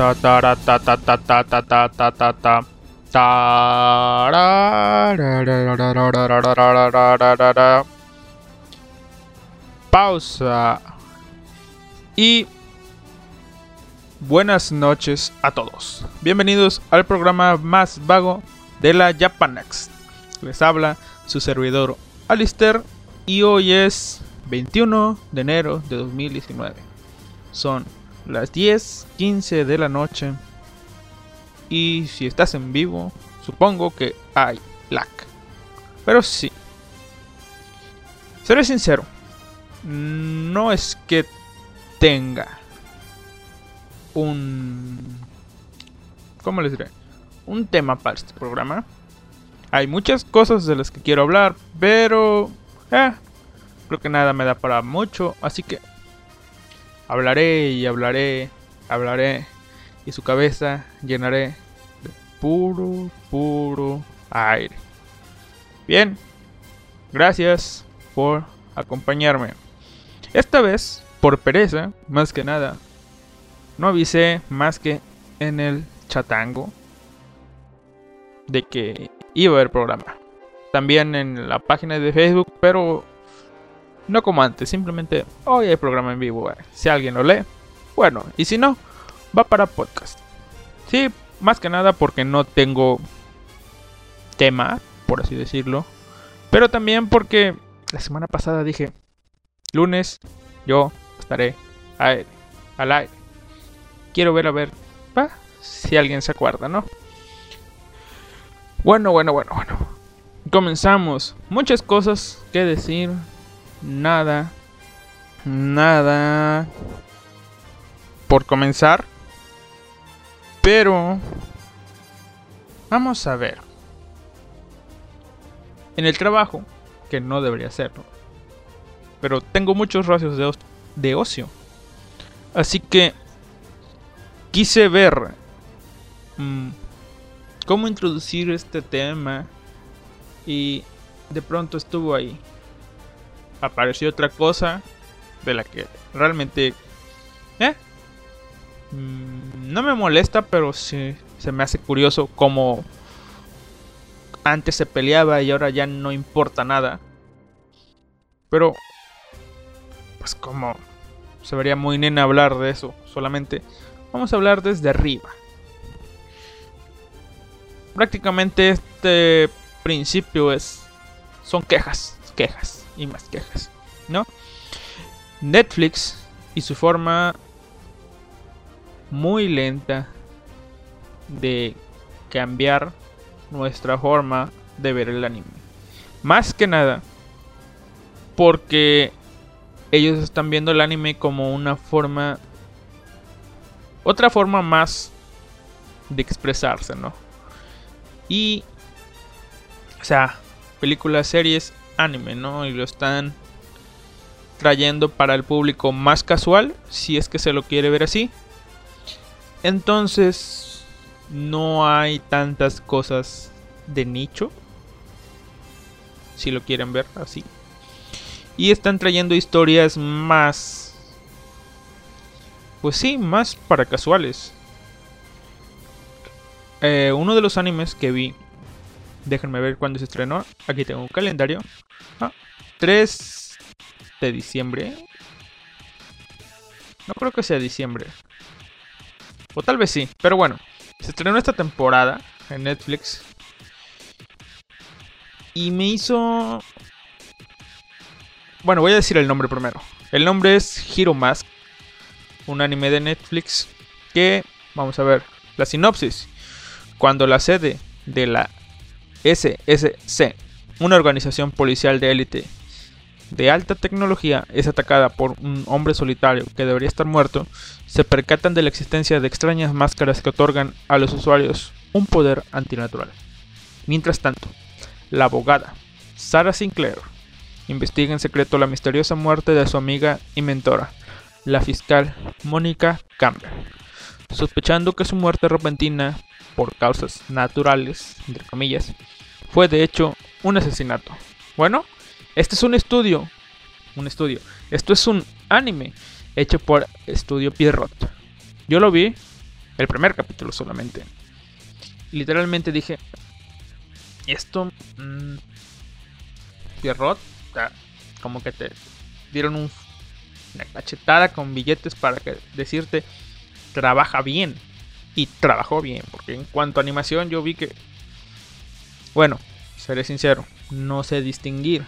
Ta ta ta ta ta ta ta ta ta ta ta. Pausa. Y buenas noches a todos. Bienvenidos al programa más vago de la Japanax. Les habla su servidor Alister y hoy es 21 de enero de 2019. Son las 10:15 de la noche y si estás en vivo, supongo que hay lag. Pero sí. Seré sincero. No es que tenga un... ¿Cómo les diré? Un tema para este programa. Hay muchas cosas de las que quiero hablar, pero... Eh, creo que nada me da para mucho, así que... Hablaré y hablaré, hablaré y su cabeza llenaré de puro, puro aire. Bien, gracias por acompañarme. Esta vez, por pereza, más que nada, no avisé más que en el chatango de que iba a haber programa. También en la página de Facebook, pero no como antes, simplemente hoy hay programa en vivo. eh. Si alguien lo lee, bueno, y si no, va para podcast. Sí, más que nada porque no tengo tema, por así decirlo. Pero también porque la semana pasada dije, lunes yo estaré al, al aire. Quiero ver a ver pa, si alguien se acuerda, ¿no? Bueno, bueno, bueno, bueno. Comenzamos. Muchas cosas que decir. Nada. Nada. Por comenzar. Pero... Vamos a ver. En el trabajo, que no debería serlo. Pero tengo muchos ratios de, de ocio. Así que quise ver mm, cómo introducir este tema y de pronto estuvo ahí. Apareció otra cosa de la que realmente ¿eh? Mm, no me molesta, pero sí se me hace curioso cómo antes se peleaba y ahora ya no importa nada. Pero pues como se vería muy nena hablar de eso solamente. Vamos a hablar desde arriba. Prácticamente este principio es son quejas, quejas y más quejas, ¿no? Netflix y su forma muy lenta de cambiar nuestra forma de ver el anime. Más que nada porque ellos están viendo el anime como una forma otra forma más de expresarse, ¿no? Y o sea, películas, series, anime, ¿no? Y lo están trayendo para el público más casual, si es que se lo quiere ver así. Entonces, no hay tantas cosas de nicho, si lo quieren ver así. Y están trayendo historias más, pues sí, más para casuales. Eh, uno de los animes que vi Déjenme ver cuándo se estrenó. Aquí tengo un calendario. Ah, 3 de diciembre. No creo que sea diciembre. O tal vez sí. Pero bueno. Se estrenó esta temporada en Netflix. Y me hizo... Bueno, voy a decir el nombre primero. El nombre es Hero Mask. Un anime de Netflix que... Vamos a ver. La sinopsis. Cuando la sede de la SSC, una organización policial de élite de alta tecnología, es atacada por un hombre solitario que debería estar muerto, se percatan de la existencia de extrañas máscaras que otorgan a los usuarios un poder antinatural. Mientras tanto, la abogada Sarah Sinclair investiga en secreto la misteriosa muerte de su amiga y mentora, la fiscal Mónica Campbell, sospechando que su muerte repentina por causas naturales, entre comillas, fue de hecho un asesinato. Bueno, este es un estudio, un estudio, esto es un anime hecho por Estudio Pierrot. Yo lo vi el primer capítulo solamente. Literalmente dije, esto... Mmm, Pierrot, como que te dieron una cachetada con billetes para que decirte, trabaja bien. Y trabajó bien, porque en cuanto a animación yo vi que... Bueno, seré sincero, no sé distinguir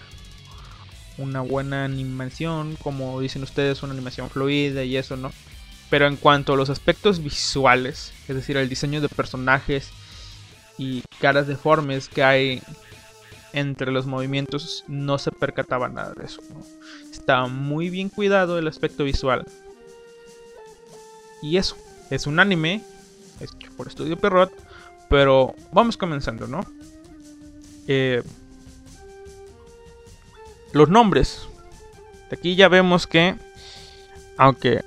una buena animación, como dicen ustedes, una animación fluida y eso, ¿no? Pero en cuanto a los aspectos visuales, es decir, el diseño de personajes y caras deformes que hay entre los movimientos, no se percataba nada de eso. Estaba muy bien cuidado el aspecto visual. Y eso, es un anime hecho por Estudio Perrot, pero vamos comenzando, ¿no? Eh, los nombres. Aquí ya vemos que, aunque,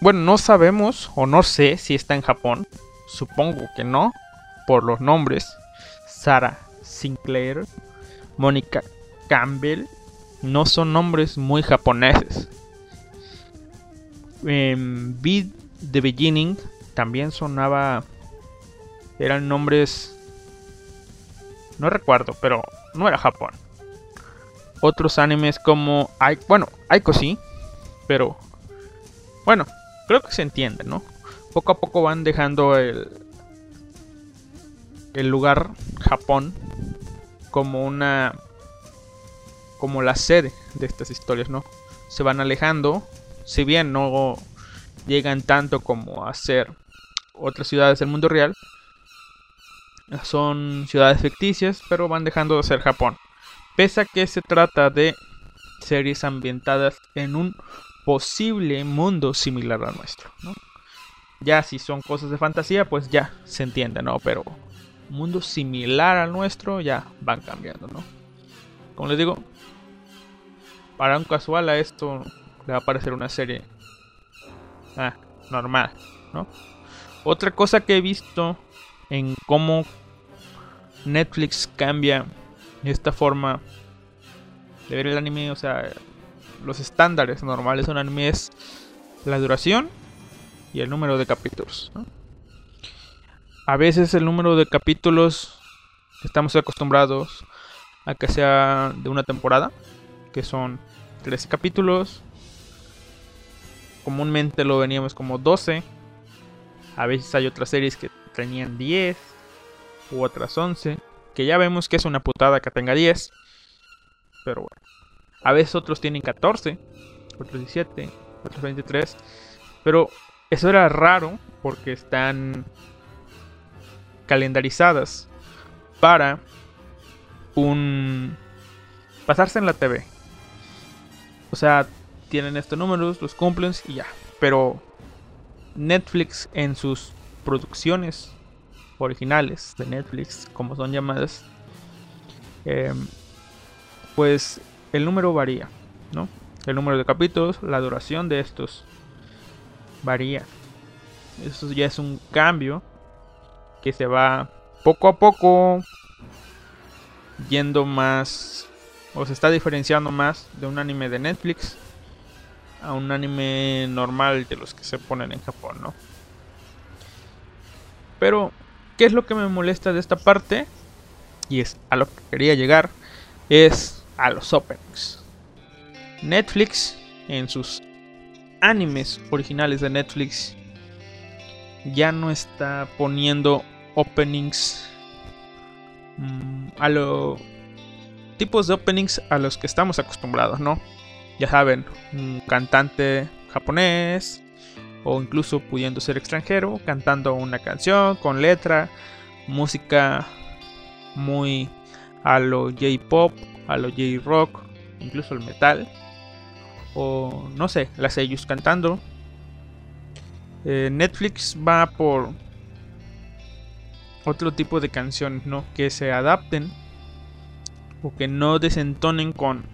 bueno, no sabemos o no sé si está en Japón. Supongo que no, por los nombres. Sara Sinclair, Mónica Campbell, no son nombres muy japoneses. En Beat the Beginning también sonaba. Eran nombres. No recuerdo, pero no era Japón otros animes como... Bueno, Aiko sí, pero... Bueno, creo que se entiende, ¿no? Poco a poco van dejando el... El lugar Japón como una... Como la sede de estas historias, ¿no? Se van alejando, si bien no llegan tanto como a ser otras ciudades del mundo real, son ciudades ficticias, pero van dejando de ser Japón. Pese a que se trata de series ambientadas en un posible mundo similar al nuestro. Ya si son cosas de fantasía, pues ya se entiende, ¿no? Pero mundo similar al nuestro ya van cambiando, ¿no? Como les digo, para un casual a esto le va a parecer una serie ah, normal, ¿no? Otra cosa que he visto en cómo Netflix cambia esta forma de ver el anime, o sea, los estándares normales de un anime es la duración y el número de capítulos. A veces el número de capítulos estamos acostumbrados a que sea de una temporada, que son 13 capítulos. Comúnmente lo veníamos como 12. A veces hay otras series que tenían 10 u otras 11 que ya vemos que es una putada que tenga 10. Pero bueno. A veces otros tienen 14, otros 17, otros 23. Pero eso era raro porque están calendarizadas para un pasarse en la TV. O sea, tienen estos números, los cumplen y ya. Pero Netflix en sus producciones originales de Netflix, como son llamadas, em, pues el número varía, ¿no? El número de capítulos, la duración de estos varía. Eso ya es un cambio que se va poco a poco yendo más o se está diferenciando más de un anime de Netflix a un anime normal de los que se ponen en Japón, ¿no? Pero ¿Qué es lo que me molesta de esta parte? Y es a lo que quería llegar. Es a los openings. Netflix en sus animes originales de Netflix ya no está poniendo openings mm, a los tipos de openings a los que estamos acostumbrados, ¿no? Ya saben, un cantante japonés o incluso pudiendo ser extranjero, cantando una canción con letra, música muy a lo J-pop, a lo J-rock, incluso el metal, o no sé, las ellos cantando. Eh, Netflix va por otro tipo de canciones, ¿no? Que se adapten o que no desentonen con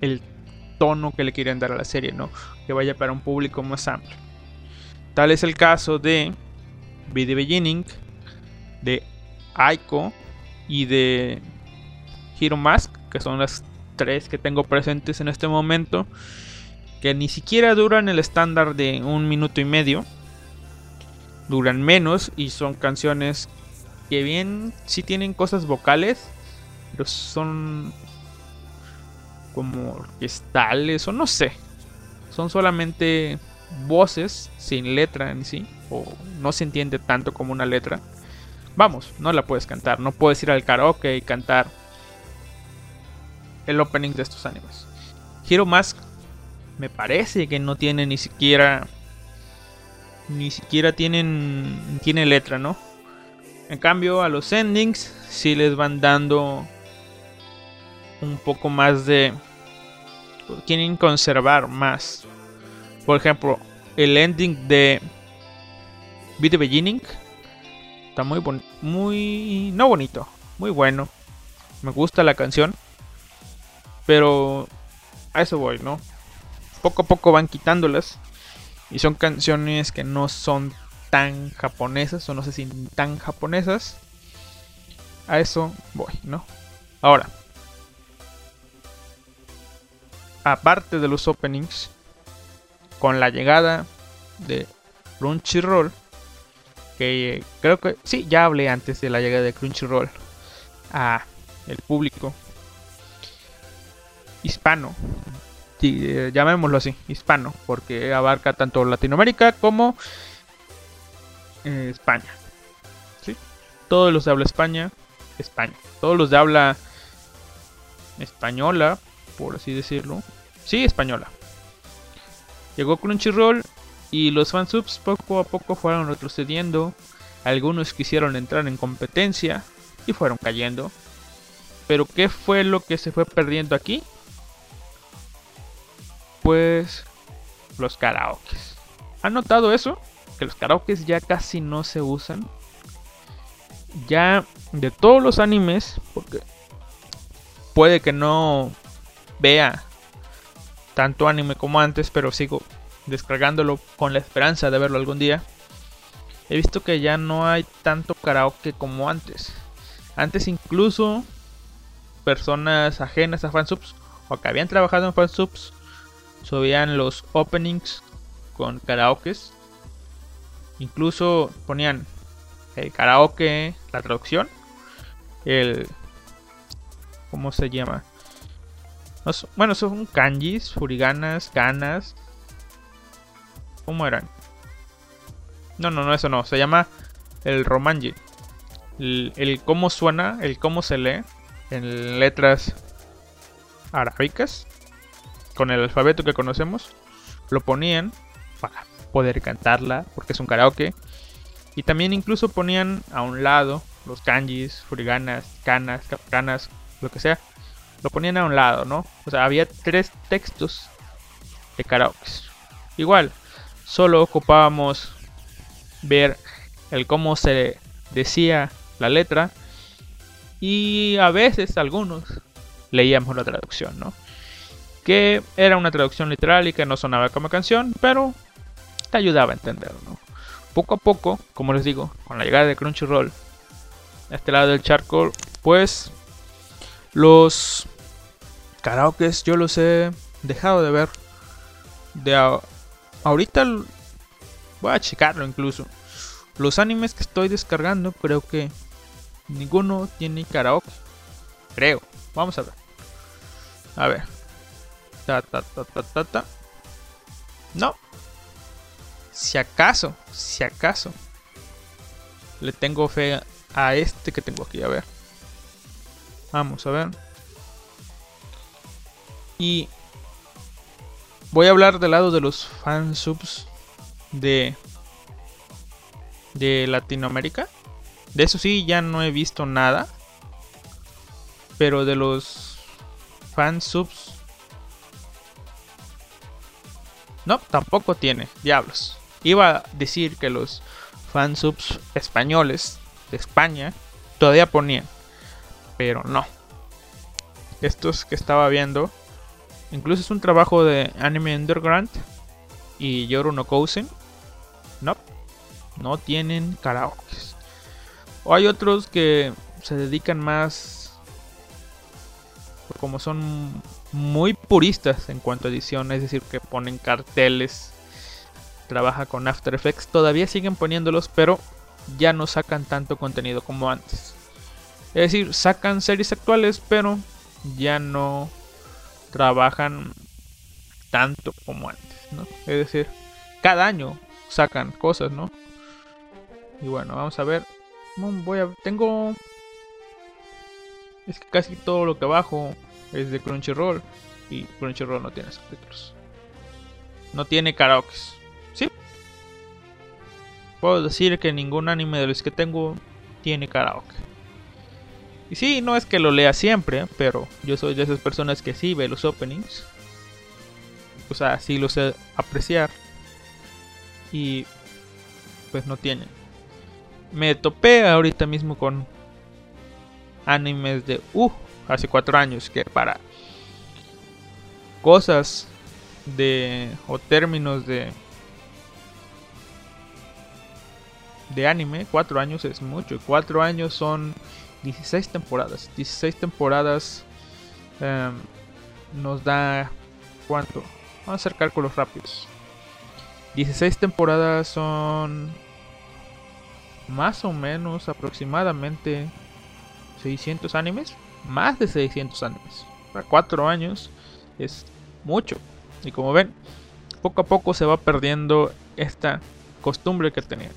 el tono que le quieren dar a la serie, ¿no? Que vaya para un público más amplio. Tal es el caso de Be Beginning, de Aiko y de Hero Mask, que son las tres que tengo presentes en este momento, que ni siquiera duran el estándar de un minuto y medio. duran menos y son canciones que bien sí tienen cosas vocales, pero son como orquestales o no sé. Son solamente voces sin letra en sí, o no se entiende tanto como una letra. Vamos, no la puedes cantar, no puedes ir al karaoke y cantar el opening de estos animes. Hero Mask me parece que no tiene ni siquiera ni siquiera tienen tiene letra, ¿no? En cambio, a los endings sí les van dando un poco más de quieren conservar más. Por ejemplo, el ending de Be the Beginning está muy muy no bonito, muy bueno. Me gusta la canción, pero a eso voy, ¿no? Poco a poco van quitándolas y son canciones que no son tan japonesas, o no sé si tan japonesas. A eso voy, ¿no? Ahora, aparte de los openings, con la llegada de Crunchyroll, que creo que sí, ya hablé antes de la llegada de Crunchyroll a el público hispano, eh, llamémoslo así, hispano, porque abarca tanto Latinoamérica como eh, España. ¿sí? Todos los de habla España, España. Todos los de habla española, por así decirlo. Sí, española. Llegó Crunchyroll y los fansubs poco a poco fueron retrocediendo. Algunos quisieron entrar en competencia y fueron cayendo. Pero ¿qué fue lo que se fue perdiendo aquí? pues los karaokes. ¿Han notado eso? Que los karaokes ya casi no se usan. Ya de todos los animes, porque puede que no vea tanto anime como antes, pero sigo descargándolo con la esperanza de verlo algún día. He visto que ya no hay tanto karaoke como antes. Antes incluso personas ajenas a fansubs o que habían trabajado en fansubs subían los openings con karaokes. Incluso ponían el karaoke, la traducción, el... ¿Cómo se llama? Bueno, son kanjis, furiganas, ganas. ¿Cómo eran? No, no, no, eso no. Se llama el romanji. El, cómo suena, el cómo se lee en letras arábicas con el alfabeto que conocemos, lo ponían para poder cantarla, porque es un karaoke. Y también incluso ponían a un lado los kanjis, furiganas, canas, canas, lo que sea. Lo ponían a un lado, ¿no? O sea, había tres textos de karaoke. Igual, solo ocupábamos ver el cómo se decía la letra y a veces algunos leíamos la traducción, ¿no? que era una traducción literal y que no sonaba como canción, pero te ayudaba a entenderlo. Poco a poco, como les digo, con la llegada de Crunchyroll a este lado del charco, pues los karaokes yo los he dejado de ver. De ahorita voy a checarlo incluso. Los animes que estoy descargando creo que ninguno tiene karaoke. Creo. Vamos a ver. A ver. Ta, ta, ta, ta, ta, No. Si acaso, si acaso. Le tengo fe a este que tengo aquí. A ver. Vamos a ver. Y voy a hablar del lado de los fansubs de de Latinoamérica. De eso sí ya no he visto nada. Pero de los fansubs No, tampoco tiene. Diablos. Iba a decir que los fansubs españoles de España todavía ponían. Pero no. Estos que estaba viendo. Incluso es un trabajo de Anime Underground. Y Yoru no Kousen. No. No tienen karaoke. O hay otros que se dedican más. Como son muy puristas en cuanto a edición, es decir, que ponen carteles trabaja con After Effects. Todavía siguen poniéndolos, pero ya no sacan tanto contenido como antes. Es decir, sacan series actuales, pero ya no trabajan tanto como antes, ¿no? Es decir, cada año sacan cosas, ¿no? Y bueno, vamos a ver. Voy a. Tengo. Es que casi todo lo que bajo es de Crunchyroll. Y Crunchyroll no tiene subtítulos. No tiene karaoke. ¿Sí? Puedo decir que ningún anime de los que tengo tiene karaoke. Y sí, no es que lo lea siempre, pero yo soy de esas personas que sí ve los openings. O sea, sí lo sé apreciar. Y pues no tienen. Me topé ahorita mismo con animes de uh, hace cuatro años que para cosas de o términos de de anime, cuatro años es mucho. Cuatro años son 16 temporadas. 16 temporadas em, nos da cuánto. Vamos a hacer cálculos rápidos. 16 temporadas son más o menos aproximadamente 600 animes. Más de 600 animes. Para 4 años es mucho. Y como ven, poco a poco se va perdiendo esta costumbre que tenía.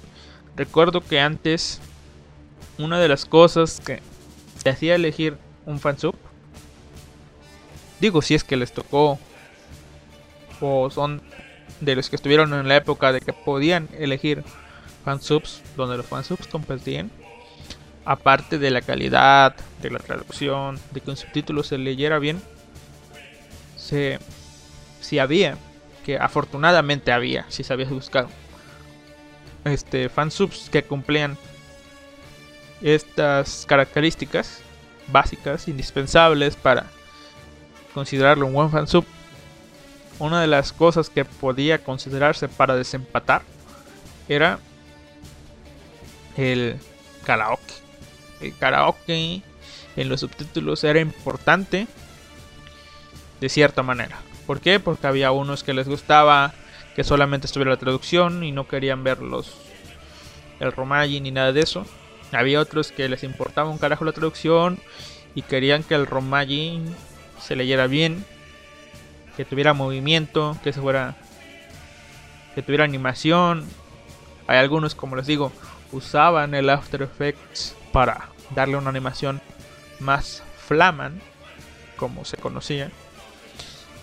Recuerdo que antes una de las cosas que te hacía elegir un fansub, digo si es que les tocó o son de los que estuvieron en la época de que podían elegir fansubs, donde los fansubs competían, aparte de la calidad, de la traducción, de que un subtítulo se leyera bien, se, si había, que afortunadamente había, si sabías buscar, este, fansubs que cumplían estas características básicas, indispensables para considerarlo un buen fansub, una de las cosas que podía considerarse para desempatar era el karaoke. El karaoke en los subtítulos era importante de cierta manera. ¿Por qué? Porque había unos que les gustaba que solamente estuviera la traducción y no querían ver los el romaji ni nada de eso. Había otros que les importaba un carajo la traducción y querían que el romaji se leyera bien que tuviera movimiento, que se fuera que tuviera animación. Hay algunos, como les digo, usaban el After Effects para darle una animación más flaman, como se conocía.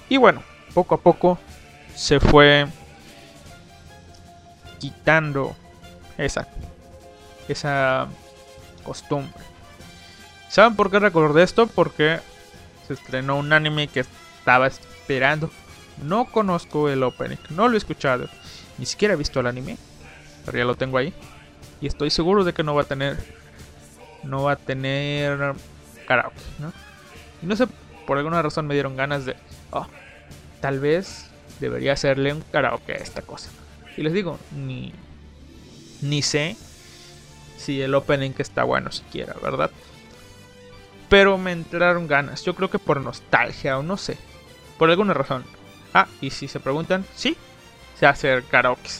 Y bueno, poco a poco se fue quitando esa esa costumbre. ¿Saben por qué recordé esto? Porque se estrenó un anime que estaba esperando. No conozco el opening, no lo he escuchado, ni siquiera he visto el anime, pero ya lo tengo ahí. Y estoy seguro de que no va a tener, no va a tener karaoke, ¿no? Y no sé, por alguna razón me dieron ganas de, oh, tal vez debería hacerle un karaoke a esta cosa. Y les digo, ni, ni sé si el opening está bueno siquiera, ¿verdad? Pero me entraron ganas, yo creo que por nostalgia o no sé. Por alguna razón. Ah, y si se preguntan, sí, se hace karaoke.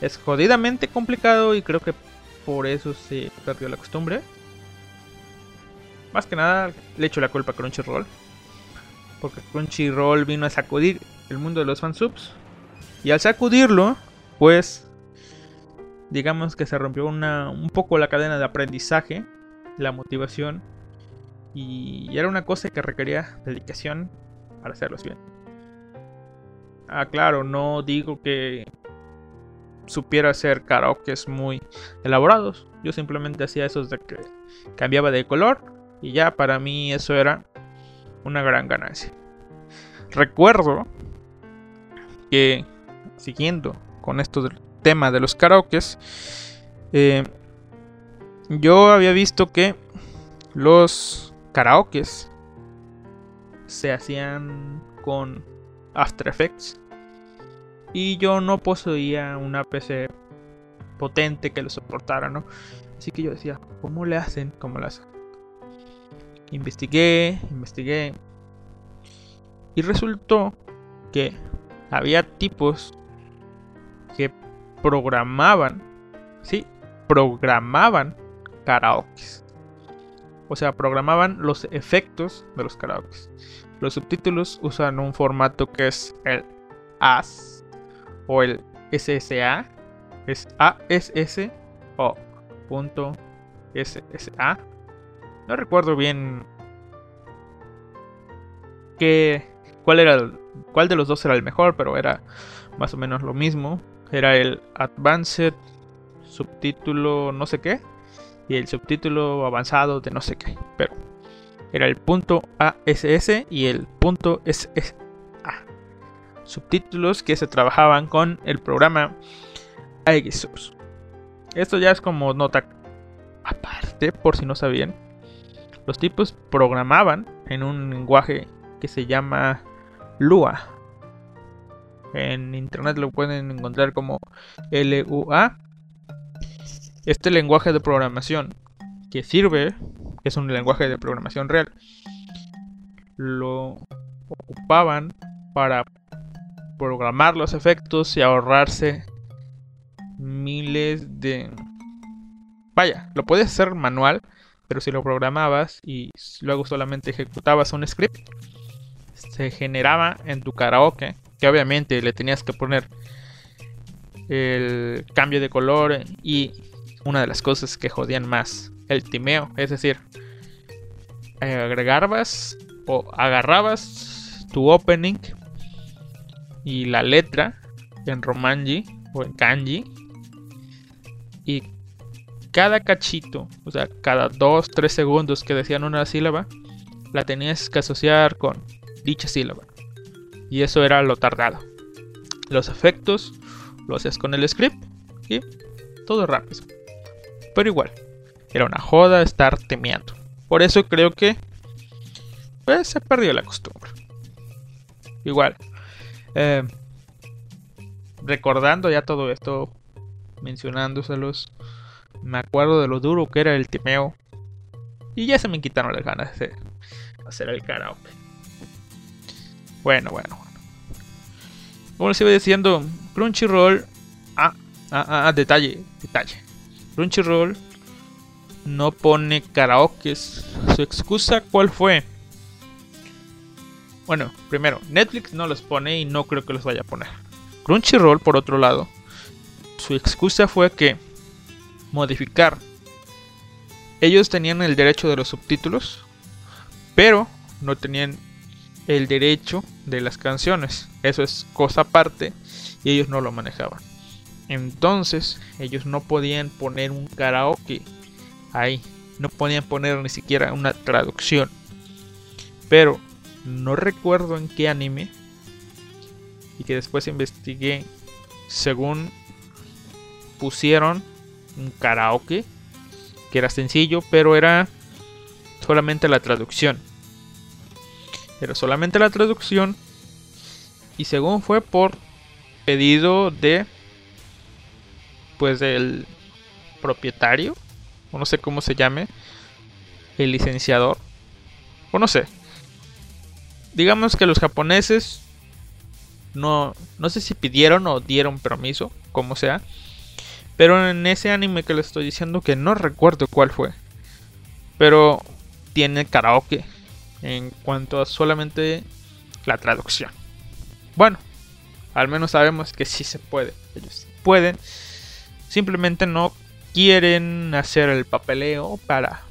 Es jodidamente complicado y creo que por eso se perdió la costumbre. Más que nada le echo la culpa a Crunchyroll. Porque Crunchyroll vino a sacudir el mundo de los fansubs. Y al sacudirlo, pues digamos que se rompió una, un poco la cadena de aprendizaje, la motivación. Y era una cosa que requería dedicación para hacerlos bien. Ah, claro, no digo que supiera hacer karaokes muy elaborados. Yo simplemente hacía esos de que cambiaba de color y ya para mí eso era una gran ganancia. Recuerdo que siguiendo con esto tema de los karaokes, eh, yo había visto que los karaokes se hacían con After Effects. Y yo no poseía una PC potente que lo soportara, ¿no? Así que yo decía, ¿cómo le hacen? ¿Cómo lo hacen? Investigué, investigué. Y resultó que había tipos programaban, sí, programaban karaokes. O sea, programaban los efectos de los karaokes. Los subtítulos usan un formato que es el AS o el SSA. Es ASS o punto SSA. No recuerdo bien qué, cuál era el, cuál de los dos era el mejor, pero era más o menos lo mismo. Era el Advanced subtítulo no sé qué y el subtítulo avanzado de no sé qué, pero era el punto ASS y el punto SSA. Subtítulos que se trabajaban con el programa AXSource. Esto ya es como nota aparte, por si no sabían. Los tipos programaban en un lenguaje que se llama Lua. En internet lo pueden encontrar como LUA. Este lenguaje de programación que sirve, es un lenguaje de programación real, lo ocupaban para programar los efectos y ahorrarse miles de... Vaya, lo puedes hacer manual, pero si lo programabas y luego solamente ejecutabas un script, se generaba en tu karaoke, que obviamente le tenías que poner el cambio de color y una de las cosas que jodían más, el timeo, es decir, agregabas o agarrabas tu opening y la letra en romanji o en kanji y cada cachito, o sea, cada 2, 3 segundos que decían una sílaba, la tenías que asociar con dicha sílaba. Y eso era lo tardado. Los efectos lo hacías con el script y todo rápido. Pero igual, era una joda estar temeando. Por eso creo que pues, se perdió la costumbre. Igual, eh, recordando ya todo esto, mencionándoselos, me acuerdo de lo duro que era el temeo. Y ya se me quitaron las ganas de hacer el karaoke. Bueno, bueno, bueno. Como les iba diciendo, Crunchyroll. Ah, ah, ah, ah, detalle, detalle. Crunchyroll no pone karaokes. Su excusa, ¿cuál fue? Bueno, primero, Netflix no los pone y no creo que los vaya a poner. Crunchyroll, por otro lado, su excusa fue que modificar. Ellos tenían el derecho de los subtítulos, pero no tenían el derecho de las canciones. Eso es cosa aparte y ellos no lo manejaban. Entonces ellos no podían poner un karaoke ahí. No podían poner ni siquiera una traducción. Pero no recuerdo en qué anime. Y que después investigué. Según pusieron un karaoke. Que era sencillo, pero era solamente la traducción. Era solamente la traducción. Y según fue por pedido de. Pues del propietario. O no sé cómo se llame. El licenciador. O no sé. Digamos que los japoneses. No, no sé si pidieron o dieron permiso. Como sea. Pero en ese anime que les estoy diciendo que no recuerdo cuál fue. Pero tiene karaoke en cuanto a solamente la traducción. Bueno, al menos sabemos que sí se puede. Ellos pueden. Simplemente no quieren hacer el papeleo para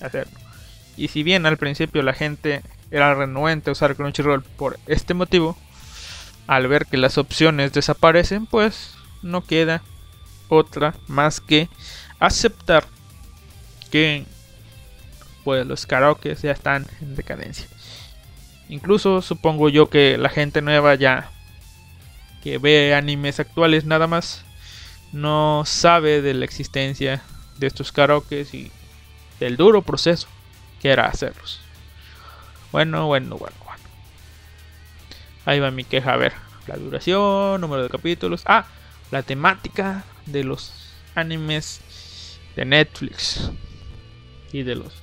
hacerlo. Y si bien al principio la gente era renuente a usar Crunchyroll por este motivo, al ver que las opciones desaparecen, pues no queda otra más que aceptar que pues los karaoke ya están en decadencia. Incluso supongo yo que la gente nueva ya que ve animes actuales nada más no sabe de la existencia de estos karaoke y del duro proceso que era hacerlos. Bueno, bueno, bueno, bueno. Ahí va mi queja, a ver, la duración, número de capítulos, ah, la temática de los animes de Netflix y de los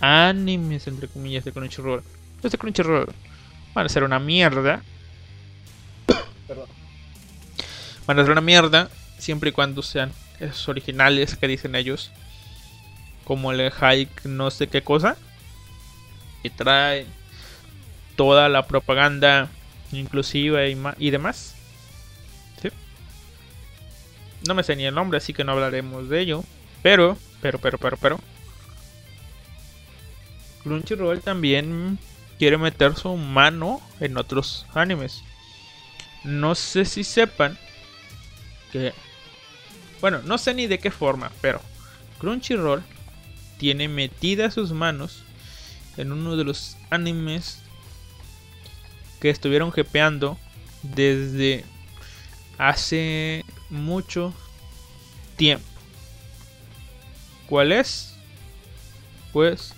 animes, entre comillas, de Crunchyroll. Los de Crunchyroll van a ser una mierda. van a ser una mierda siempre y cuando sean esos originales que dicen ellos. Como el hike no sé qué cosa. Y trae toda la propaganda inclusiva y, y demás. ¿Sí? No me sé ni el nombre, así que no hablaremos de ello. Pero, pero, pero, pero, pero. Crunchyroll también quiere meter su mano en otros animes. No sé si sepan que... Bueno, no sé ni de qué forma, pero Crunchyroll tiene metidas sus manos en uno de los animes que estuvieron jepeando desde hace mucho tiempo. ¿Cuál es? Pues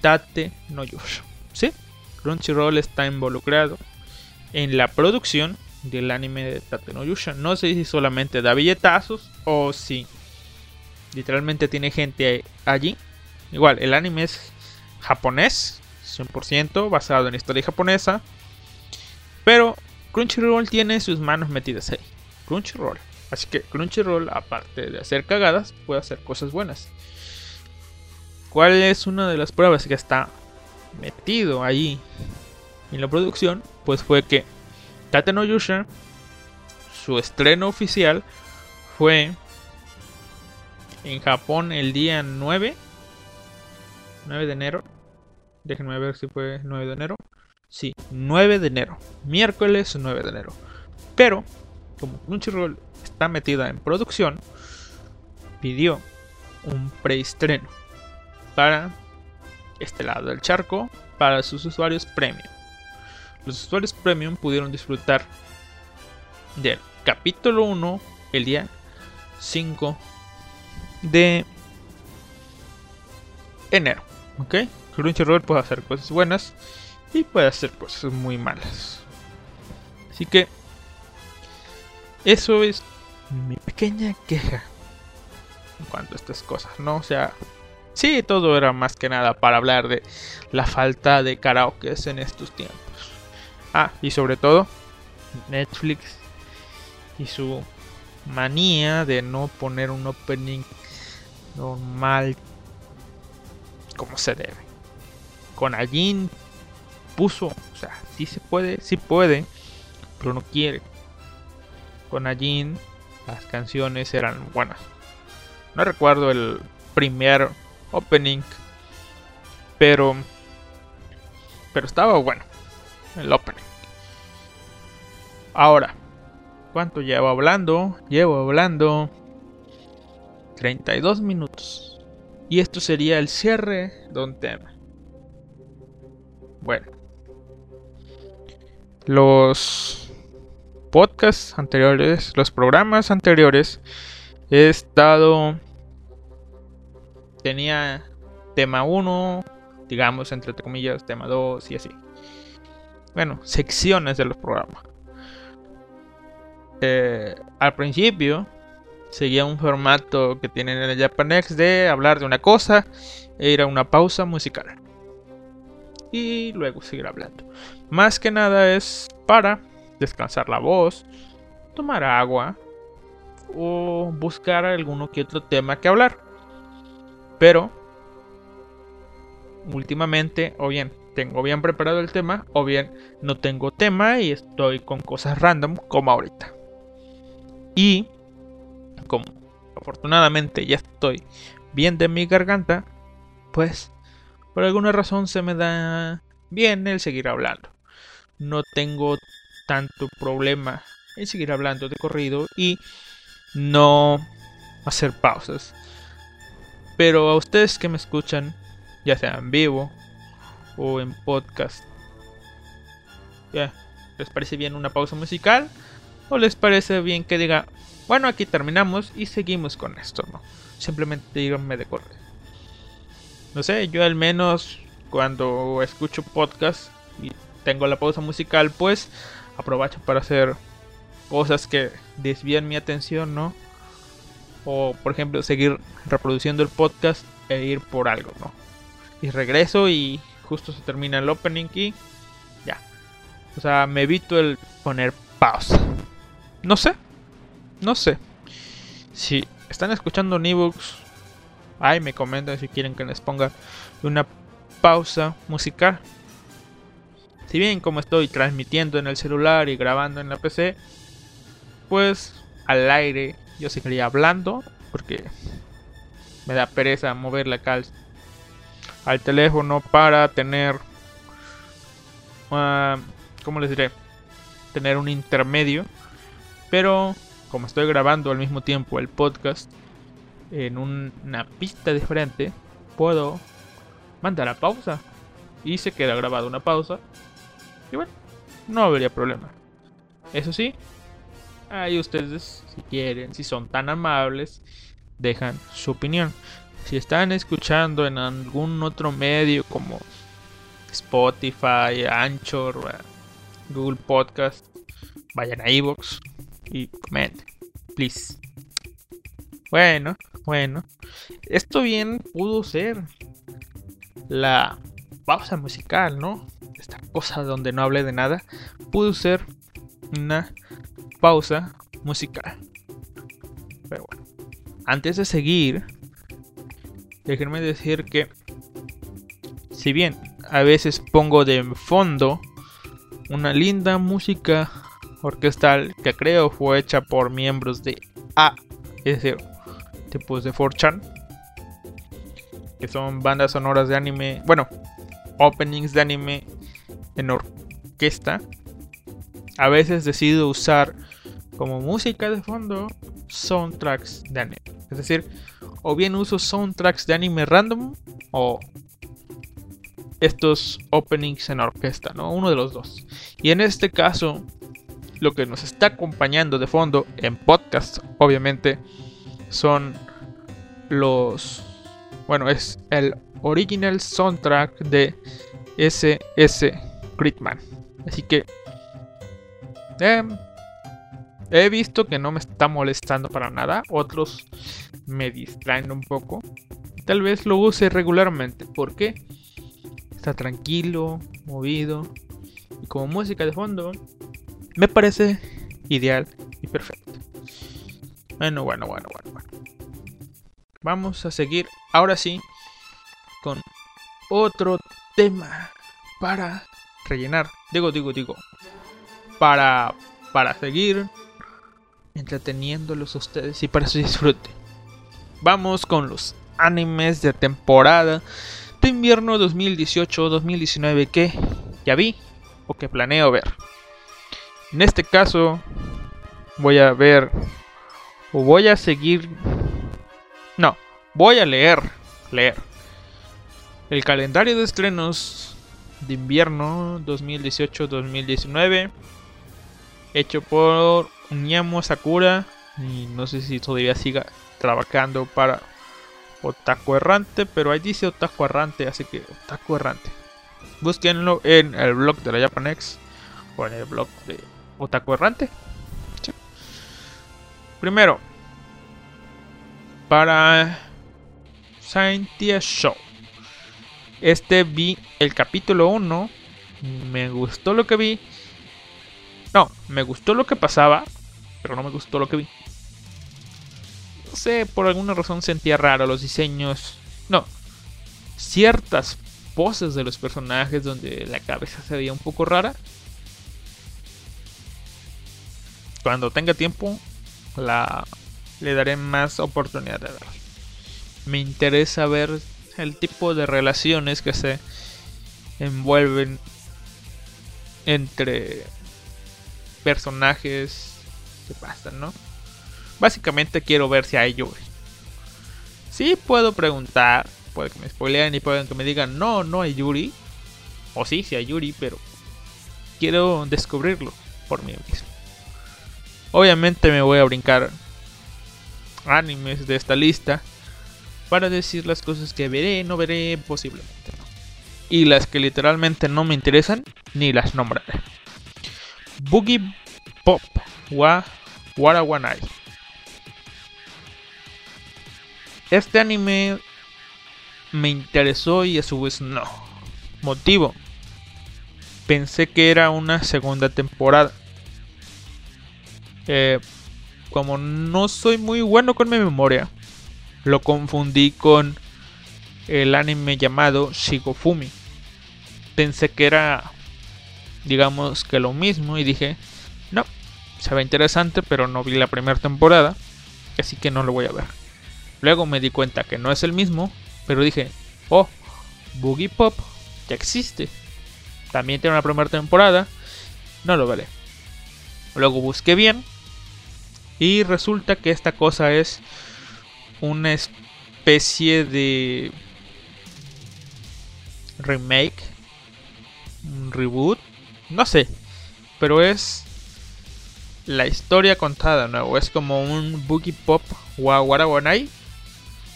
Tate no Yusha. ¿Sí? Crunchyroll está involucrado en la producción del anime de Tate no Yusha. No sé si solamente da billetazos o si literalmente tiene gente allí. Igual, el anime es japonés, 100%, basado en historia japonesa. Pero Crunchyroll tiene sus manos metidas ahí. Crunchyroll. Así que Crunchyroll, aparte de hacer cagadas, puede hacer cosas buenas. ¿Cuál es una de las pruebas que está metido ahí en la producción? Pues fue que Tate Yusha, su estreno oficial fue en Japón el día 9, 9 de enero. Déjenme ver si fue 9 de enero. Sí, 9 de enero. Miércoles 9 de enero. Pero, como Crunchyroll está metida en producción, pidió un preestreno para este lado del charco para sus usuarios premium. Los usuarios premium pudieron disfrutar del capítulo 1 el día 5 de enero. ¿Ok? Crunchyroll puede hacer cosas buenas y puede hacer cosas muy malas. Así que eso es mi pequeña queja en cuanto a estas cosas, ¿no? O sea, sí, todo era más que nada para hablar de la falta de karaoke en estos tiempos. Ah, y sobre todo, Netflix y su manía de no poner un opening normal como se debe. Con Ajin puso, o sea, sí se puede, sí puede, pero no quiere. Con Ajin las canciones eran buenas. No recuerdo el primer opening, pero pero estaba bueno el opening. Ahora, ¿cuánto llevo hablando? Llevo hablando 32 minutos. Y esto sería el cierre de un tema. Bueno, los podcasts anteriores, los programas anteriores, he estado. Tenía tema 1, digamos, entre comillas, tema 2 y así bueno, secciones de los programas. Eh, al principio seguía un formato que tienen en el Japanex de hablar de una cosa e ir a una pausa musical. Y luego seguir hablando. Más que nada es para descansar la voz, tomar agua o buscar alguno que otro tema que hablar. Pero últimamente, o bien tengo bien preparado el tema o bien no tengo tema y estoy con cosas random como ahorita. Y como afortunadamente ya estoy bien de mi garganta, pues por alguna razón se me da bien el seguir hablando. No tengo tanto problema en seguir hablando de corrido y no hacer pausas. Pero a ustedes que me escuchan, ya sea en vivo o en podcast. Ya, ¿les parece bien una pausa musical? ¿O les parece bien que diga, bueno, aquí terminamos y seguimos con esto? No, simplemente díganme de corte. No sé, yo al menos cuando escucho podcast y tengo la pausa musical, pues aprovecho para hacer cosas que desvían mi atención, ¿no? O por ejemplo, seguir reproduciendo el podcast e ir por algo, ¿no? Y regreso y justo se termina el opening y ya. O sea, me evito el poner pausa. No sé. no sé. Si están escuchando en ebooks, ahí me comentan si quieren que les ponga una pausa musical. Si bien como estoy transmitiendo en el celular y grabando en la PC, pues al aire yo seguiría hablando porque me da pereza moverle acá al, teléfono para tener, uh, ¿cómo les diré? Tener un intermedio. Pero como estoy grabando al mismo tiempo el podcast en una pista diferente, puedo mandar a pausa y se queda grabada una pausa y bueno, no habría problema. Eso sí, ahí ustedes, si quieren, si son tan amables, dejan su opinión. Si están escuchando en algún otro medio como Spotify, Anchor, Google Podcast, vayan a iVoox y comenten, please. Bueno, bueno, esto bien pudo ser la pausa musical, ¿no? esta cosa donde no hablé de nada, pudo ser una pausa musical. Pero bueno, antes de seguir, déjenme decir que si bien a veces pongo de fondo una linda música orquestal que creo fue hecha por miembros de A, es decir, tipos de 4chan, que son bandas sonoras de anime, bueno, openings de anime en orquesta, a veces decido usar como música de fondo soundtracks de anime. Es decir, o bien uso soundtracks de anime random o estos openings en orquesta, ¿no? Uno de los dos. Y en este caso, lo que nos está acompañando de fondo en podcast, obviamente, son los... Bueno, es el original soundtrack de SS Gridman. Así que em, he visto que no me está molestando para nada. Otros me distraen un poco. Tal vez lo use regularmente. porque Está tranquilo, movido. Y como música de fondo, me parece ideal y perfecto. Bueno, bueno, bueno, bueno, bueno. Vamos a seguir ahora sí con otro tema para rellenar. Digo, digo, digo. Para, para seguir entreteniéndolos a ustedes y para su disfrute. Vamos con los animes de temporada de invierno 2018-2019 que ya vi o que planeo ver. En este caso voy a ver o voy a seguir no, voy a leer, leer el calendario de estrenos de invierno 2018-2019 hecho por Unyamo Sakura y no sé si todavía siga trabajando para Otaku Errante, pero ahí dice Otaku Errante, así que Otaku Errante. Búsquenlo en el blog de la Japanex o en el blog de Otaku Errante. Primero, para Scientia Show. Este vi el capítulo 1. Me gustó lo que vi. No, me gustó lo que pasaba. Pero no me gustó lo que vi. No sé, por alguna razón sentía raro los diseños. No. Ciertas poses de los personajes donde la cabeza se veía un poco rara. Cuando tenga tiempo, la le daré más oportunidad de ver. Me interesa ver el tipo de relaciones que se envuelven entre personajes que pasan, ¿no? Básicamente quiero ver si hay Yuri. Sí puedo preguntar, puede que me spoileen y pueden que me digan, no, no hay Yuri. O sí, sí hay Yuri, pero quiero descubrirlo por mí mismo. Obviamente me voy a brincar animes de esta lista para decir las cosas que veré, no veré, posiblemente Y las que literalmente no me interesan, ni las nombraré. Boogie Pop wa Warawanai. Este anime me interesó y a su vez no. Motivo. Pensé que era una segunda temporada. Eh, como no soy muy bueno con mi memoria, lo confundí con el anime llamado Shigofumi. Pensé que era, digamos que lo mismo y dije, se ve interesante, pero no vi la primera temporada, así que no lo voy a ver. Luego me di cuenta que no es el mismo, pero dije, oh, Boogie Pop ya existe. También tiene una primera temporada, no lo veré. Luego busqué bien y resulta que esta cosa es una especie de remake, un reboot, no sé, pero es la historia contada de nuevo, es como un Boogie Pop Wawarawanai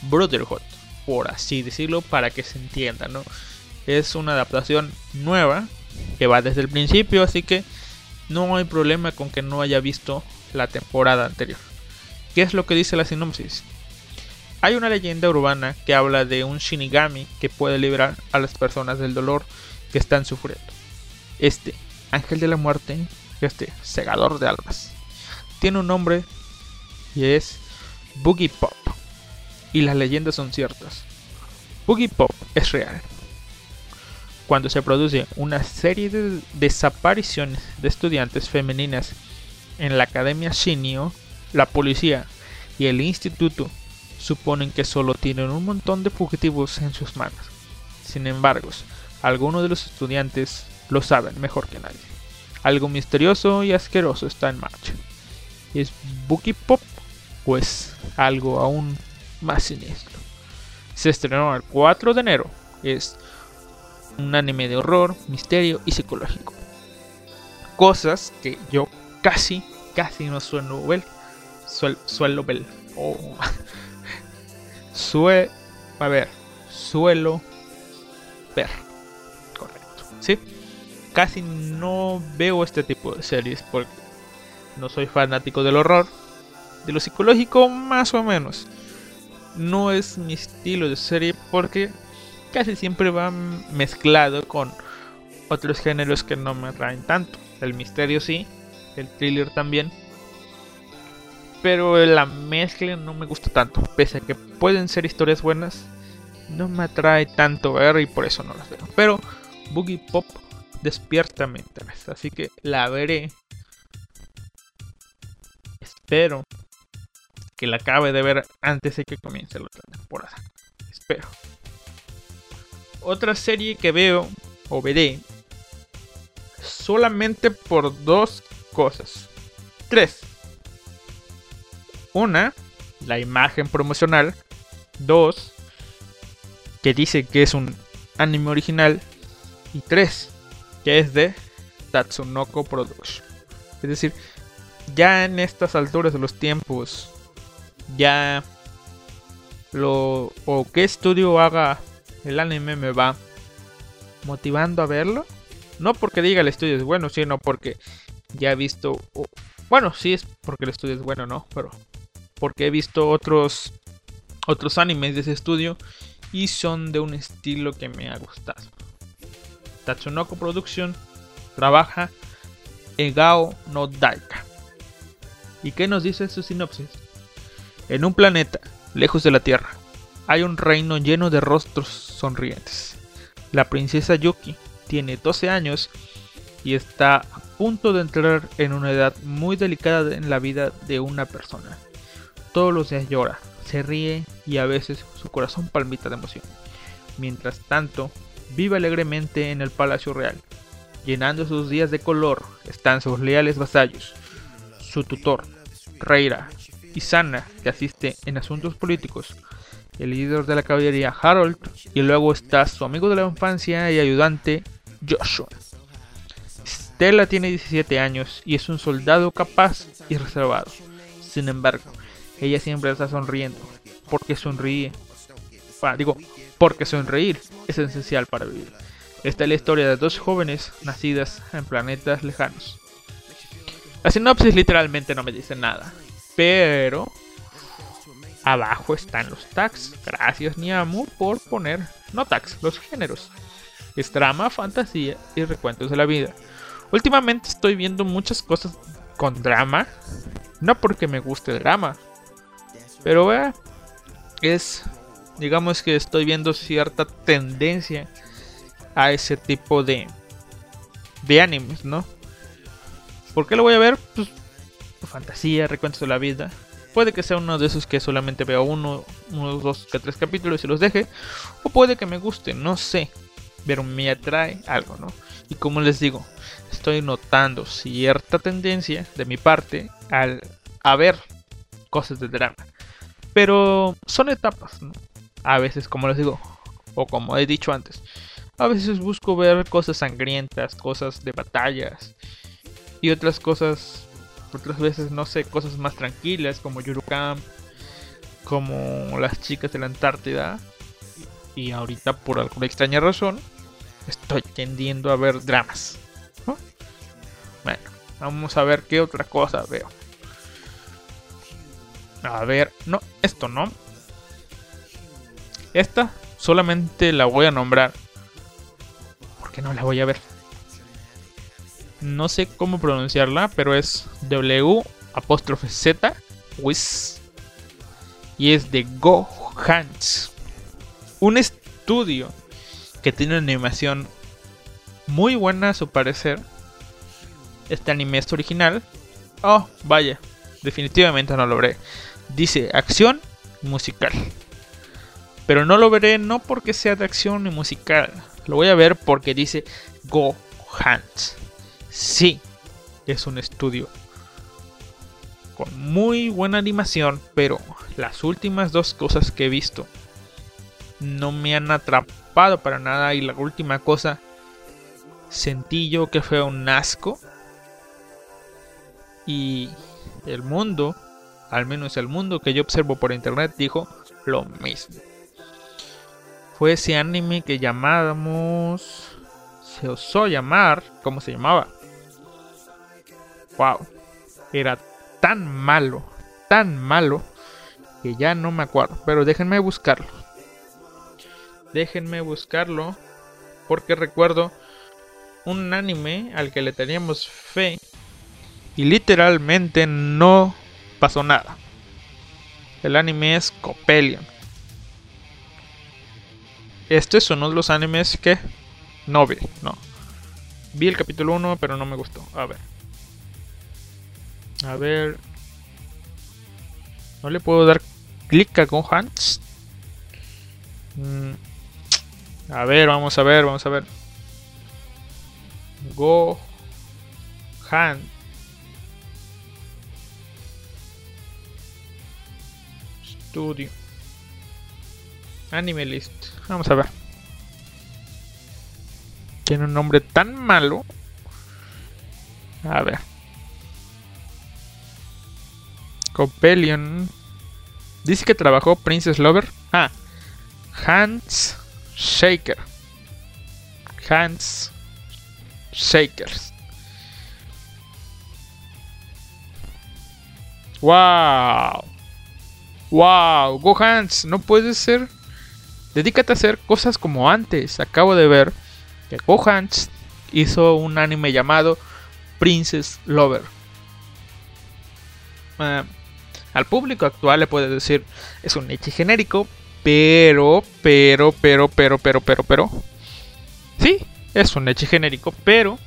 Brotherhood, por así decirlo, para que se entienda, ¿no? Es una adaptación nueva que va desde el principio, así que no hay problema con que no haya visto la temporada anterior. ¿Qué es lo que dice la sinopsis? Hay una leyenda urbana que habla de un Shinigami que puede liberar a las personas del dolor que están sufriendo. Este ángel de la muerte, este segador de almas, tiene un nombre y es Boogie Pop. Y las leyendas son ciertas. Boogie Pop es real. Cuando se produce una serie de desapariciones de estudiantes femeninas en la Academia Shinio, la policía y el instituto suponen que solo tienen un montón de fugitivos en sus manos. Sin embargo, algunos de los estudiantes lo saben mejor que nadie. Algo misterioso y asqueroso está en marcha. ¿Es Boogie Pop? Pues algo aún más siniestro. Se estrenó el 4 de enero. Es un anime de horror, misterio y psicológico. Cosas que yo casi, casi no suelo ver. suelo ver. Oh. Sue, a ver, suelo ver. Correcto. ¿Sí? Casi no veo este tipo de series porque no soy fanático del horror. De lo psicológico, más o menos. No es mi estilo de serie porque casi siempre va mezclado con otros géneros que no me atraen tanto. El misterio sí, el thriller también. Pero la mezcla no me gusta tanto. Pese a que pueden ser historias buenas, no me atrae tanto ver y por eso no las veo. Pero Boogie Pop despierta mi interés. Así que la veré. Espero que la acabe de ver antes de que comience la otra temporada. Espero. Otra serie que veo o veré solamente por dos cosas. Tres. Una, la imagen promocional. Dos, que dice que es un anime original. Y tres, que es de Tatsunoko Production. Es decir, ya en estas alturas de los tiempos, ya lo o qué estudio haga el anime me va motivando a verlo. No porque diga el estudio es bueno, sino porque ya he visto. Bueno, sí es porque el estudio es bueno, ¿no? Pero porque he visto otros otros animes de ese estudio y son de un estilo que me ha gustado. Tatsunoko Production trabaja Egao no Daika. ¿Y qué nos dice su sinopsis? En un planeta, lejos de la Tierra, hay un reino lleno de rostros sonrientes. La princesa Yuki tiene 12 años y está a punto de entrar en una edad muy delicada en la vida de una persona. Todos los días llora, se ríe y a veces su corazón palmita de emoción. Mientras tanto, vive alegremente en el palacio real. Llenando sus días de color están sus leales vasallos, su tutor, Reira, y Sana, que asiste en asuntos políticos, el líder de la caballería Harold, y luego está su amigo de la infancia y ayudante Joshua. Stella tiene 17 años y es un soldado capaz y reservado. Sin embargo, ella siempre está sonriendo, porque sonríe. Digo, porque sonreír es esencial para vivir. Esta es la historia de dos jóvenes nacidas en planetas lejanos. La sinopsis literalmente no me dice nada, pero abajo están los tags. Gracias Niamu por poner, no tags, los géneros. Es drama, fantasía y recuentos de la vida. Últimamente estoy viendo muchas cosas con drama No porque me guste el drama. Pero eh, es, digamos que estoy viendo cierta tendencia a ese tipo de, de animes, ¿no? ¿Por qué lo voy a ver? Pues fantasía, recuentos de la vida. Puede que sea uno de esos que solamente veo uno, unos dos, tres capítulos y los deje. O puede que me guste, no sé. Pero me atrae algo, ¿no? Y como les digo, estoy notando cierta tendencia de mi parte al a ver cosas de drama. Pero son etapas, ¿no? A veces, como les digo, o como he dicho antes, a veces busco ver cosas sangrientas, cosas de batallas y otras cosas, otras veces, no sé, cosas más tranquilas como Camp, como las chicas de la Antártida. Y ahorita, por alguna extraña razón, estoy tendiendo a ver dramas. Bueno, vamos a ver qué otra cosa veo. A ver, no, esto no. Esta solamente la voy a nombrar. Porque no la voy a ver. No sé cómo pronunciarla, pero es W apóstrofe Z Wiz. Y es de Go Hands. Un estudio que tiene una animación muy buena a su parecer. Este anime es original. Oh, vaya, definitivamente no lo veré. Dice acción musical. Pero no lo veré no porque sea de acción y musical. Lo voy a ver porque dice Go Hands. Sí, es un estudio con muy buena animación, pero las últimas dos cosas que he visto no me han atrapado para nada y la última cosa sentí yo que fue un asco y el mundo al menos el mundo que yo observo por internet, dijo lo mismo. Fue ese anime que llamábamos... Se osó llamar... ¿Cómo se llamaba? Wow. Era tan malo, tan malo, que ya no me acuerdo. Pero déjenme buscarlo. Déjenme buscarlo. Porque recuerdo un anime al que le teníamos fe. Y literalmente no pasó nada. El anime es Copelion. Este es uno de los animes que no vi, no. Vi el capítulo 1, pero no me gustó. A ver. A ver. No le puedo dar clic a Gohans. Mm. A ver, vamos a ver, vamos a ver. Go Studio. Anime List. Vamos a ver. Tiene un nombre tan malo. A ver. Copelion. Dice que trabajó Princess Lover. Ah. Hans Shaker. Hans Shakers. Wow. Wow, Gohans, no puedes ser. Dedícate a hacer cosas como antes. Acabo de ver que Gohans hizo un anime llamado Princess Lover. Ah, al público actual le puede decir es un echi genérico, pero, pero, pero, pero, pero, pero, pero. Sí, es un echi genérico, pero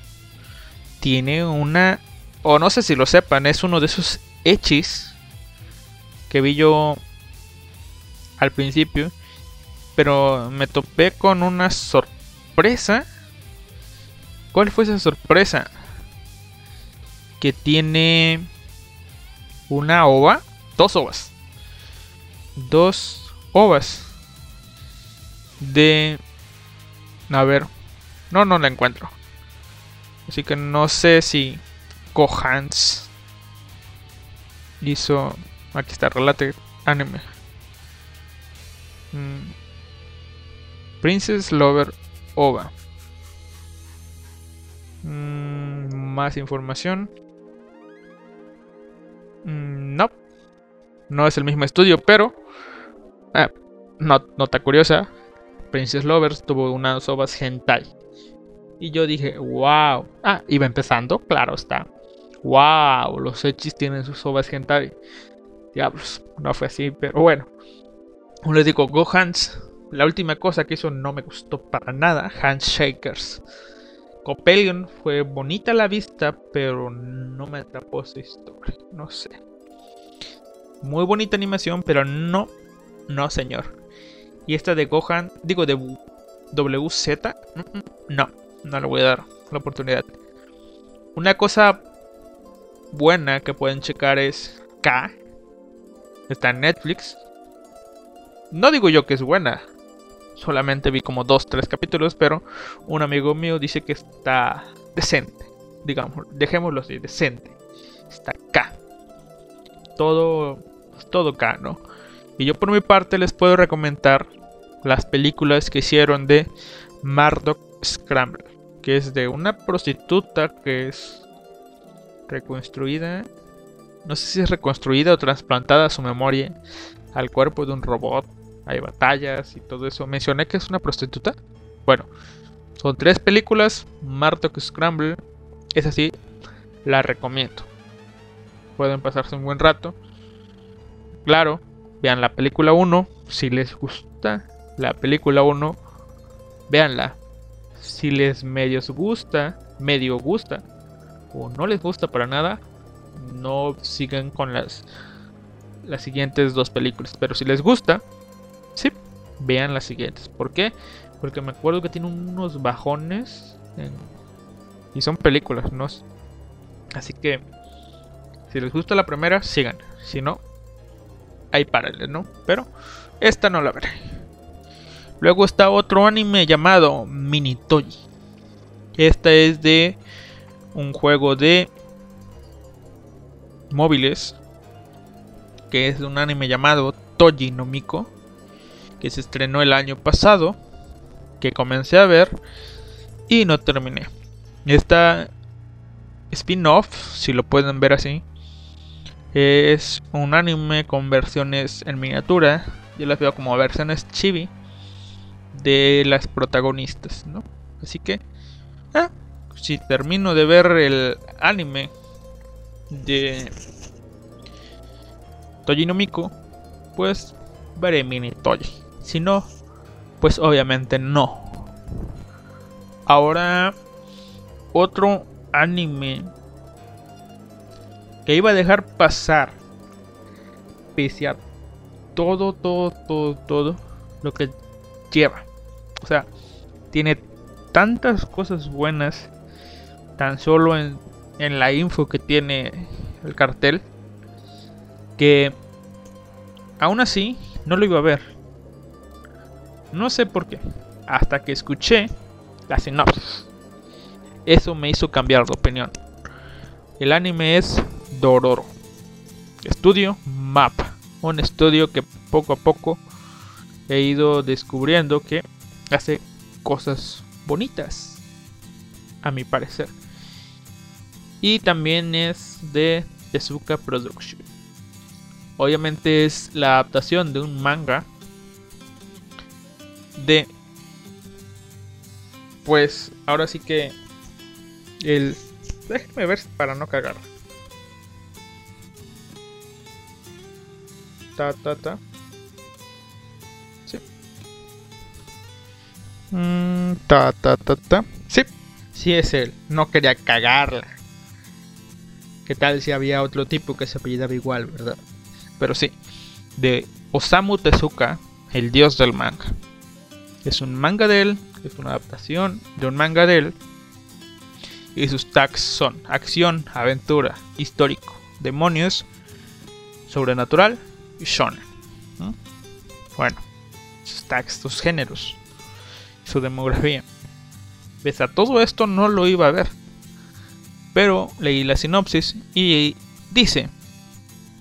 tiene una. O no sé si lo sepan, es uno de esos echis que vi yo al principio. Pero me topé con una sorpresa. ¿Cuál fue esa sorpresa? Que tiene una ova. Dos ovas. Dos ovas. De... A ver. No, no la encuentro. Así que no sé si Kohans hizo Aquí está, relate anime. Mm. Princess Lover OVA. Mm, más información. Mm, no. No es el mismo estudio, pero... Ah, nota curiosa. Princess Lovers tuvo unas ovas hentai. Y yo dije, wow. Ah, iba empezando, claro está. wow, los hechis tienen sus ovas hentai. Diablos, no fue así, pero bueno. Les digo, Gohans, la última cosa que hizo no me gustó para nada, Handshakers. Copelion fue bonita la vista, pero no me atrapó su historia, no sé. Muy bonita animación, pero no, no señor. Y esta de Gohan, digo de WZ, no, no le voy a dar la oportunidad. Una cosa buena que pueden checar es K. Está en Netflix. No digo yo que es buena. Solamente vi como dos, tres capítulos, pero un amigo mío dice que está decente. Digamos, dejémoslo así, decente. Está K. Todo, todo K, ¿no? Y yo por mi parte les puedo recomendar las películas que hicieron de Murdoch Scramble, que es de una prostituta que es reconstruida, no sé si es reconstruida o trasplantada su memoria al cuerpo de un robot. Hay batallas y todo eso. Mencioné que es una prostituta. Bueno, son tres películas. Murdoch Scramble es así, la recomiendo. Pueden pasarse un buen rato. Claro, vean la película 1 si les gusta la película 1, véanla. Si les medio gusta, medio gusta, o no les gusta para nada, no sigan con las, las siguientes dos películas. Pero si les gusta, sí, vean las siguientes. ¿Por qué? Porque me acuerdo que tiene unos bajones y son películas, ¿no? Así que, si les gusta la primera, sigan. Si no, hay párenle, ¿no? Pero esta no la veré. Luego está otro anime llamado Minitoji. Esta es de un juego de móviles. Que es de un anime llamado Toji no Miko. Que se estrenó el año pasado. Que comencé a ver. Y no terminé. Esta spin-off, si lo pueden ver así. Es un anime con versiones en miniatura. Yo las veo como versiones chibi de las protagonistas, ¿no? Así que, ah, si termino de ver el anime de Toji no Miko, pues veré Mini Toji. Si no, pues obviamente no. Ahora, otro anime que iba a dejar pasar, pese a todo, todo, todo, todo lo que lleva. O sea, tiene tantas cosas buenas tan solo en, en la info que tiene el cartel que aún así no lo iba a ver. No sé por qué. Hasta que escuché la sinopsis. Eso me hizo cambiar de opinión. El anime es Dororo. Estudio Map. Un estudio que poco a poco he ido descubriendo que hace cosas bonitas, a mi parecer. Y también es de Tezuka Production. Obviamente es la adaptación de un manga de... Pues ahora sí que el... Déjeme ver para no cagar. Ta, ta, ta. Mm, ta, ta, ta, ta. Sí, sí es él. No quería cagarla. ¿Qué tal si había otro tipo que se apellidaba igual, verdad? Pero sí, de Osamu Tezuka, el dios del manga. Es un manga de él, es una adaptación de un manga de él. Y sus tags son acción, aventura, histórico, demonios, sobrenatural y shonen. Bueno, sus tags, sus géneros su demografía. Pese a todo esto no lo iba a ver. Pero leí la sinopsis y dice,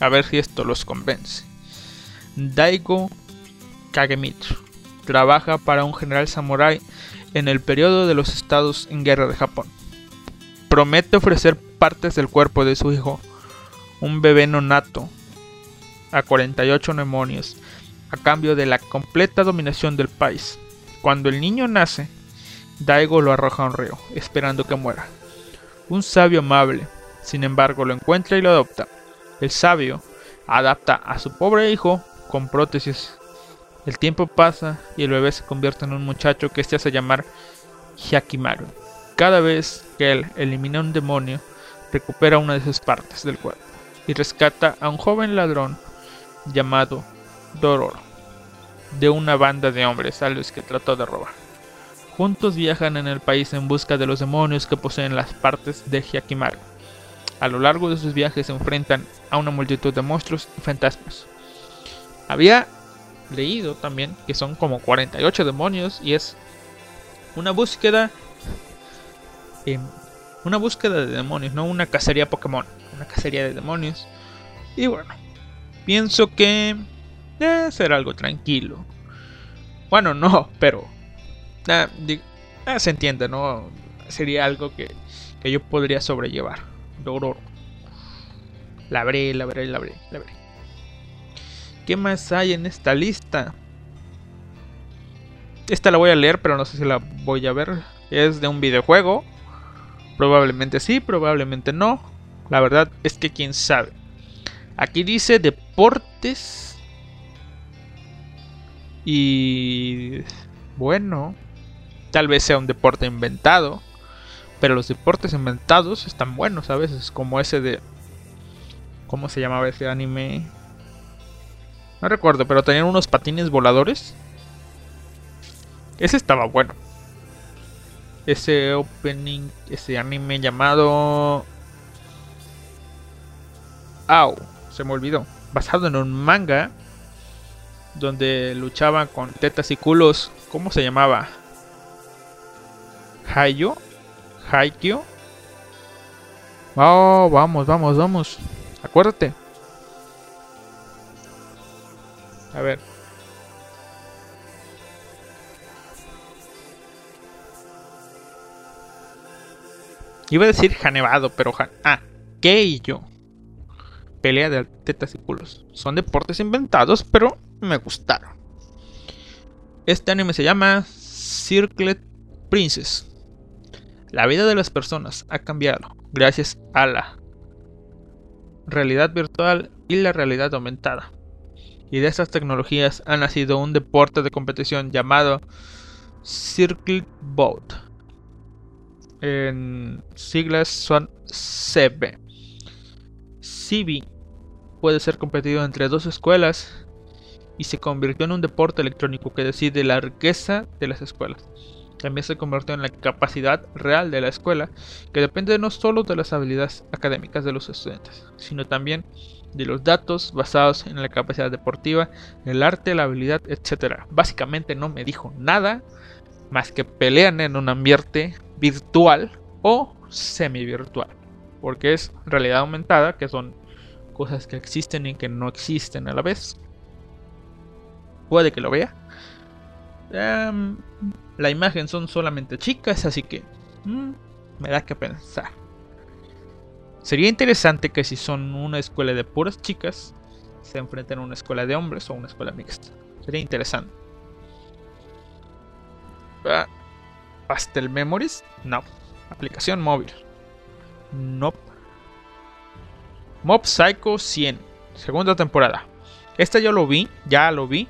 a ver si esto los convence. Daigo Kagemitsu trabaja para un general samurái en el periodo de los estados en guerra de Japón. Promete ofrecer partes del cuerpo de su hijo, un bebé nonato, a 48 demonios, a cambio de la completa dominación del país. Cuando el niño nace, Daigo lo arroja a un río, esperando que muera. Un sabio amable Sin embargo, lo encuentra y lo adopta. El sabio adapta a su pobre hijo con prótesis. El tiempo pasa y el bebé se convierte en un muchacho que se hace llamar Hyakimaru. Cada vez que él elimina un demonio, recupera una de sus partes del cuerpo y rescata a un joven ladrón llamado Dororo de una banda de hombres a los que trató de robar. Juntos viajan en el país en busca de los demonios que poseen las partes de Hyakimaru. A lo largo de sus viajes se enfrentan a una multitud de monstruos y fantasmas. Había leído también que son como 48 demonios y es una búsqueda una búsqueda de demonios, no una cacería Pokémon, una cacería de demonios. Y bueno, pienso que debe ser algo tranquilo. Bueno, no, pero ah, ah, se entiende, ¿no? Sería algo que, que yo podría sobrellevar. Dororo. La abré, la abré, la abré. ¿Qué más hay en esta lista? Esta la voy a leer, pero no sé si la voy a ver. Es de un videojuego. Probablemente sí, probablemente no. La verdad es que quién sabe. Aquí dice deportes. Y bueno, tal vez sea un deporte inventado. Pero los deportes inventados están buenos a veces, como ese de... ¿Cómo se llamaba ese anime? No recuerdo, pero tenían unos patines voladores. Ese estaba bueno. Ese opening, ese anime llamado... Au, se me olvidó. Basado en un manga donde luchaban con tetas y culos. ¿Cómo se llamaba? Hayo Haikyuu. Oh, vamos, vamos, vamos. Acuérdate. A ver. Iba a decir Janevado, pero Ah, ¿qué y yo? Pelea de tetas y culos. Son deportes inventados, pero me gustaron. Este anime se llama Circlet Princess. La vida de las personas ha cambiado gracias a la realidad virtual y la realidad aumentada. Y de estas tecnologías ha nacido un deporte de competición llamado Circle Boat. En siglas son CB. CB puede ser competido entre dos escuelas y se convirtió en un deporte electrónico que decide la riqueza de las escuelas también se convirtió en la capacidad real de la escuela, que depende no solo de las habilidades académicas de los estudiantes, sino también los datos basados en la capacidad deportiva, el arte, la habilidad, etc. Básicamente no me dijo nada más que pelean en un ambiente virtual o semi-virtual, porque es realidad aumentada, que son cosas que existen y que no existen a la vez. Puede que lo vea. Em, la imagen son solamente chicas, así que mm, me da que pensar. Sería interesante que si son una escuela de puras chicas, se enfrenten a una escuela de hombres o una escuela mixta. Sería interesante. Ah, Pastel Memories, no. Aplicación móvil, no. Mob Psycho 100, segunda temporada. Esta ya lo vi, ya lo vi.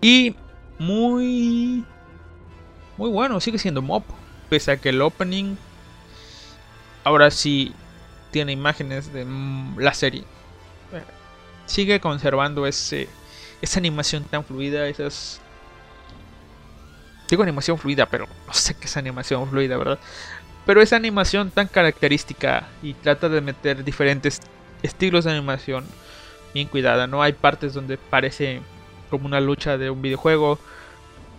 Y muy muy bueno, sigue siendo Mob, pese a que el opening ahora sí tiene imágenes de la serie. Sigue conservando ese esa animación tan fluida, esas digo animación fluida, pero no sé qué es animación fluida, ¿verdad? Pero esa animación tan característica y trata de meter diferentes estilos de animación bien cuidada, ¿no? Hay partes donde parece como una lucha de un videojuego.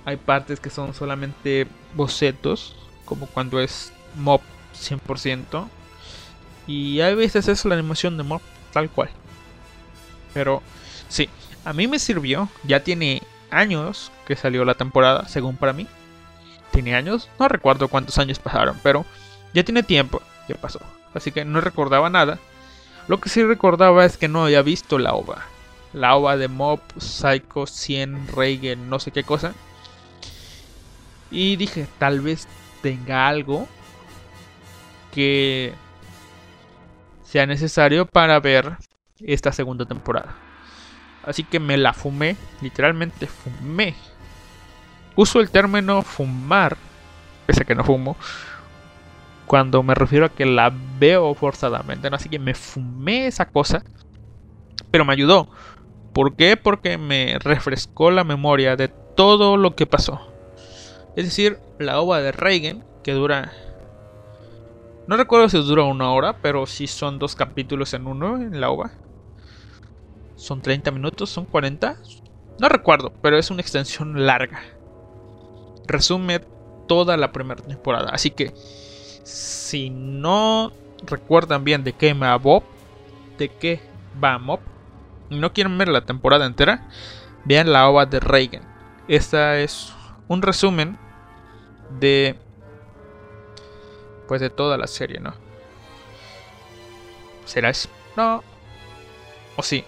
Hay partes que son solamente bocetos, como cuando es mob 100%. Y hay veces es la animación de mob, tal cual. Pero sí, a mí me sirvió. Ya tiene años que salió la temporada, según para mí. Tiene años, no recuerdo cuántos años pasaron, pero ya tiene tiempo que pasó. Así que no recordaba nada. Lo que sí recordaba es que no había visto la OVA la ova de Mob, Psycho, 100, Reigen, no sé qué cosa. Y dije, tal vez tenga algo que sea necesario para ver esta segunda temporada. Así que me la fumé, literalmente fumé. Uso el término fumar, pese a que no fumo, cuando me refiero a que la veo forzadamente. Así que me fumé esa cosa, pero me ayudó. ¿Por qué? Porque me refrescó la memoria de todo lo que pasó. Es decir, la ova de Reagan, que dura... No recuerdo si dura una hora, pero sí son dos capítulos en uno en la ova. Son 30 minutos, son 40. No recuerdo, pero es una extensión larga. Resume toda la primera temporada. Así que, si no recuerdan bien de qué va Bob, de qué va Mob, y no quieren ver la temporada entera, vean la ova de Reagan. Esta es un resumen de pues de toda la serie, ¿no? ¿Será eso? No. ¿O sí?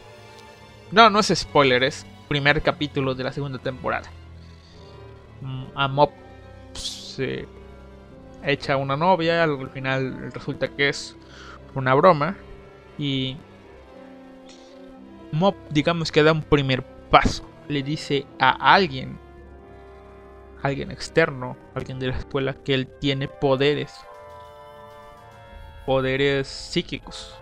No, no es spoiler, es primer capítulo de la segunda temporada. Mm, a Mop se echa una novia, al final resulta que es una broma y Mop digamos que da un primer paso, le dice a alguien alguien externo, alguien de la escuela, que él tiene poderes. Poderes psíquicos.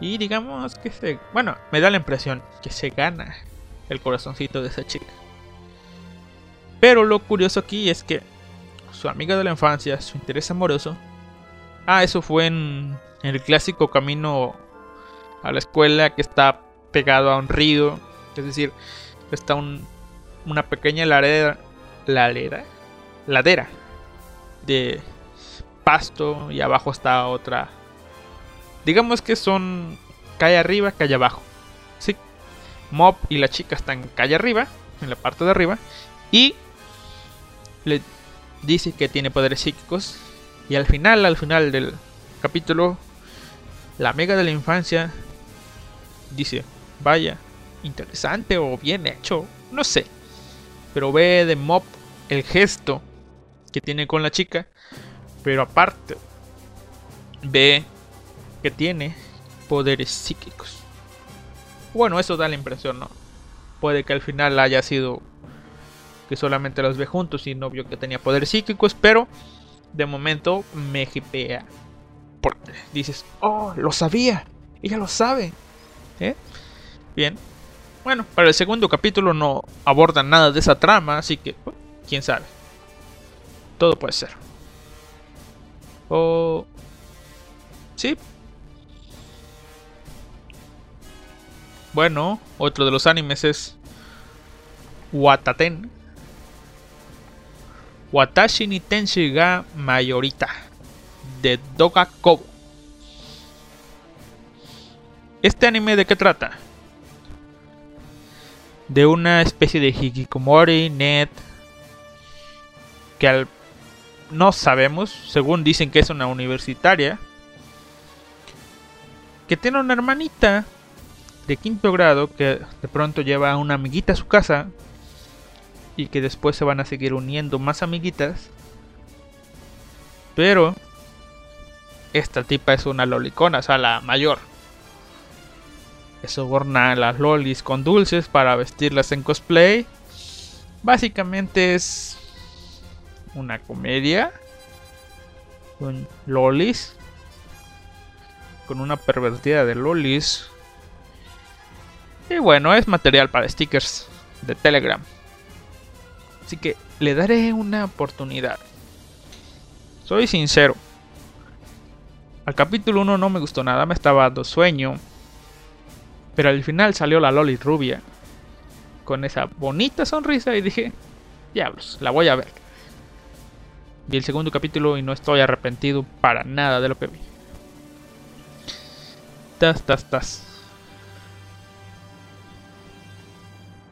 Y digamos que se... Bueno, me da la impresión que se gana el corazoncito de esa chica. Pero lo curioso aquí es que su amiga de la infancia, su interés amoroso... Ah, eso fue en, el clásico camino a la escuela que está pegado a un río. Es decir, está un, una pequeña ladera, ladera, ladera de pasto y abajo está otra. Digamos que son calle arriba, calle abajo. Sí. Mob y la chica están calle arriba, en la parte de arriba, y le dice que tiene poderes psíquicos. Y al final, al final del capítulo, la amiga de la infancia dice, vaya, interesante o bien hecho, no sé pero ve de Mop el gesto que tiene con la chica, pero aparte ve que tiene poderes psíquicos. Bueno, eso da la impresión, ¿no? Puede que al final haya sido que solamente los ve juntos y no vio que tenía poderes psíquicos, pero de momento me hipea. Porque dices, oh, lo sabía, ella lo sabe. ¿Eh? Bien, bueno, para el segundo capítulo no abordan nada de esa trama, así que, quién sabe. Todo puede ser. Sí. Bueno, otro de los animes es Wataten. Watashi ni Tenshi ga Mayorita de Doga Kobo. ¿Este anime de qué trata? de una especie de hikikomori net que al no sabemos, según dicen que es una universitaria, que tiene una hermanita de quinto grado que de pronto lleva a una amiguita a su casa y que después se van a seguir uniendo más amiguitas. Pero esta tipa es una lolicona, o sea, la mayor que soborna a las lolis con dulces para vestirlas en cosplay. Básicamente es una comedia con lolis, con una pervertida de lolis. Y bueno, es material para stickers de Telegram. Así que le daré una oportunidad. Soy sincero. Al capítulo 1 no me gustó nada, me estaba dando sueño. Pero al final salió la Loli rubia. Con esa bonita sonrisa y dije, diablos, la voy a ver. Vi el segundo capítulo y no estoy arrepentido para nada de lo que vi. Tas, tas, tas.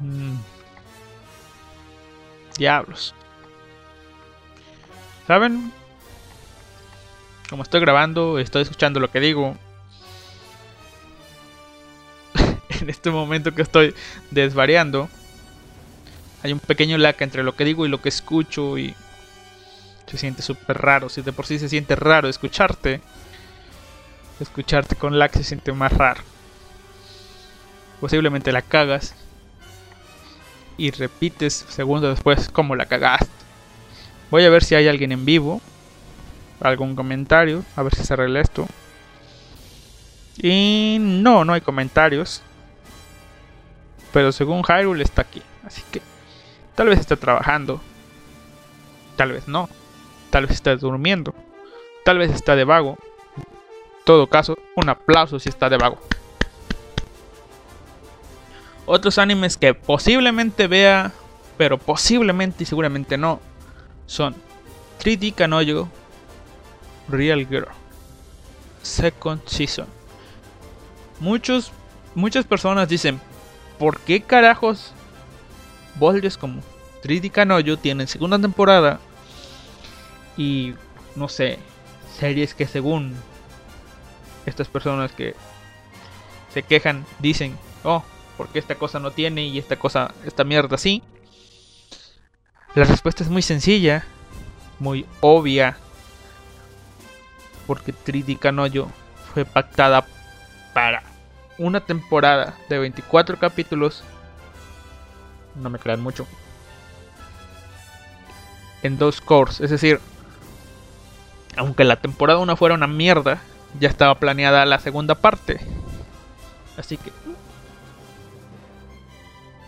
Mm. Diablos. ¿Saben? Como estoy grabando, estoy escuchando lo que digo. en este momento que estoy desvariando, hay un pequeño lag entre lo que digo y lo que escucho y se siente súper raro. Si de por sí se siente raro escucharte, escucharte con lag se siente más raro. Posiblemente la cagas y repites segundos después cómo la cagaste. Voy a ver si hay alguien en vivo, algún comentario, a ver si se arregla esto. Y no, no hay comentarios. Pero según Hyrule está aquí, así que tal vez está trabajando, tal vez no, tal vez está durmiendo, tal vez está de vago. En todo caso, un aplauso si está de vago. Otros animes que posiblemente vea, pero posiblemente y seguramente no, son 3D Kanoyo Real Girl Second Season. Muchos, muchas personas dicen, ¿por qué carajos Boldes como 3D Kanoyo tienen segunda temporada y no sé, series que según estas personas que se quejan dicen, oh, porque esta cosa no tiene y esta cosa, esta mierda sí? La respuesta es muy sencilla, muy obvia, porque 3D Kanoyo fue pactada para una temporada de 24 capítulos. No me crean mucho. En dos cores, es decir, aunque la temporada 1 fuera una mierda, ya estaba planeada la segunda parte. Así que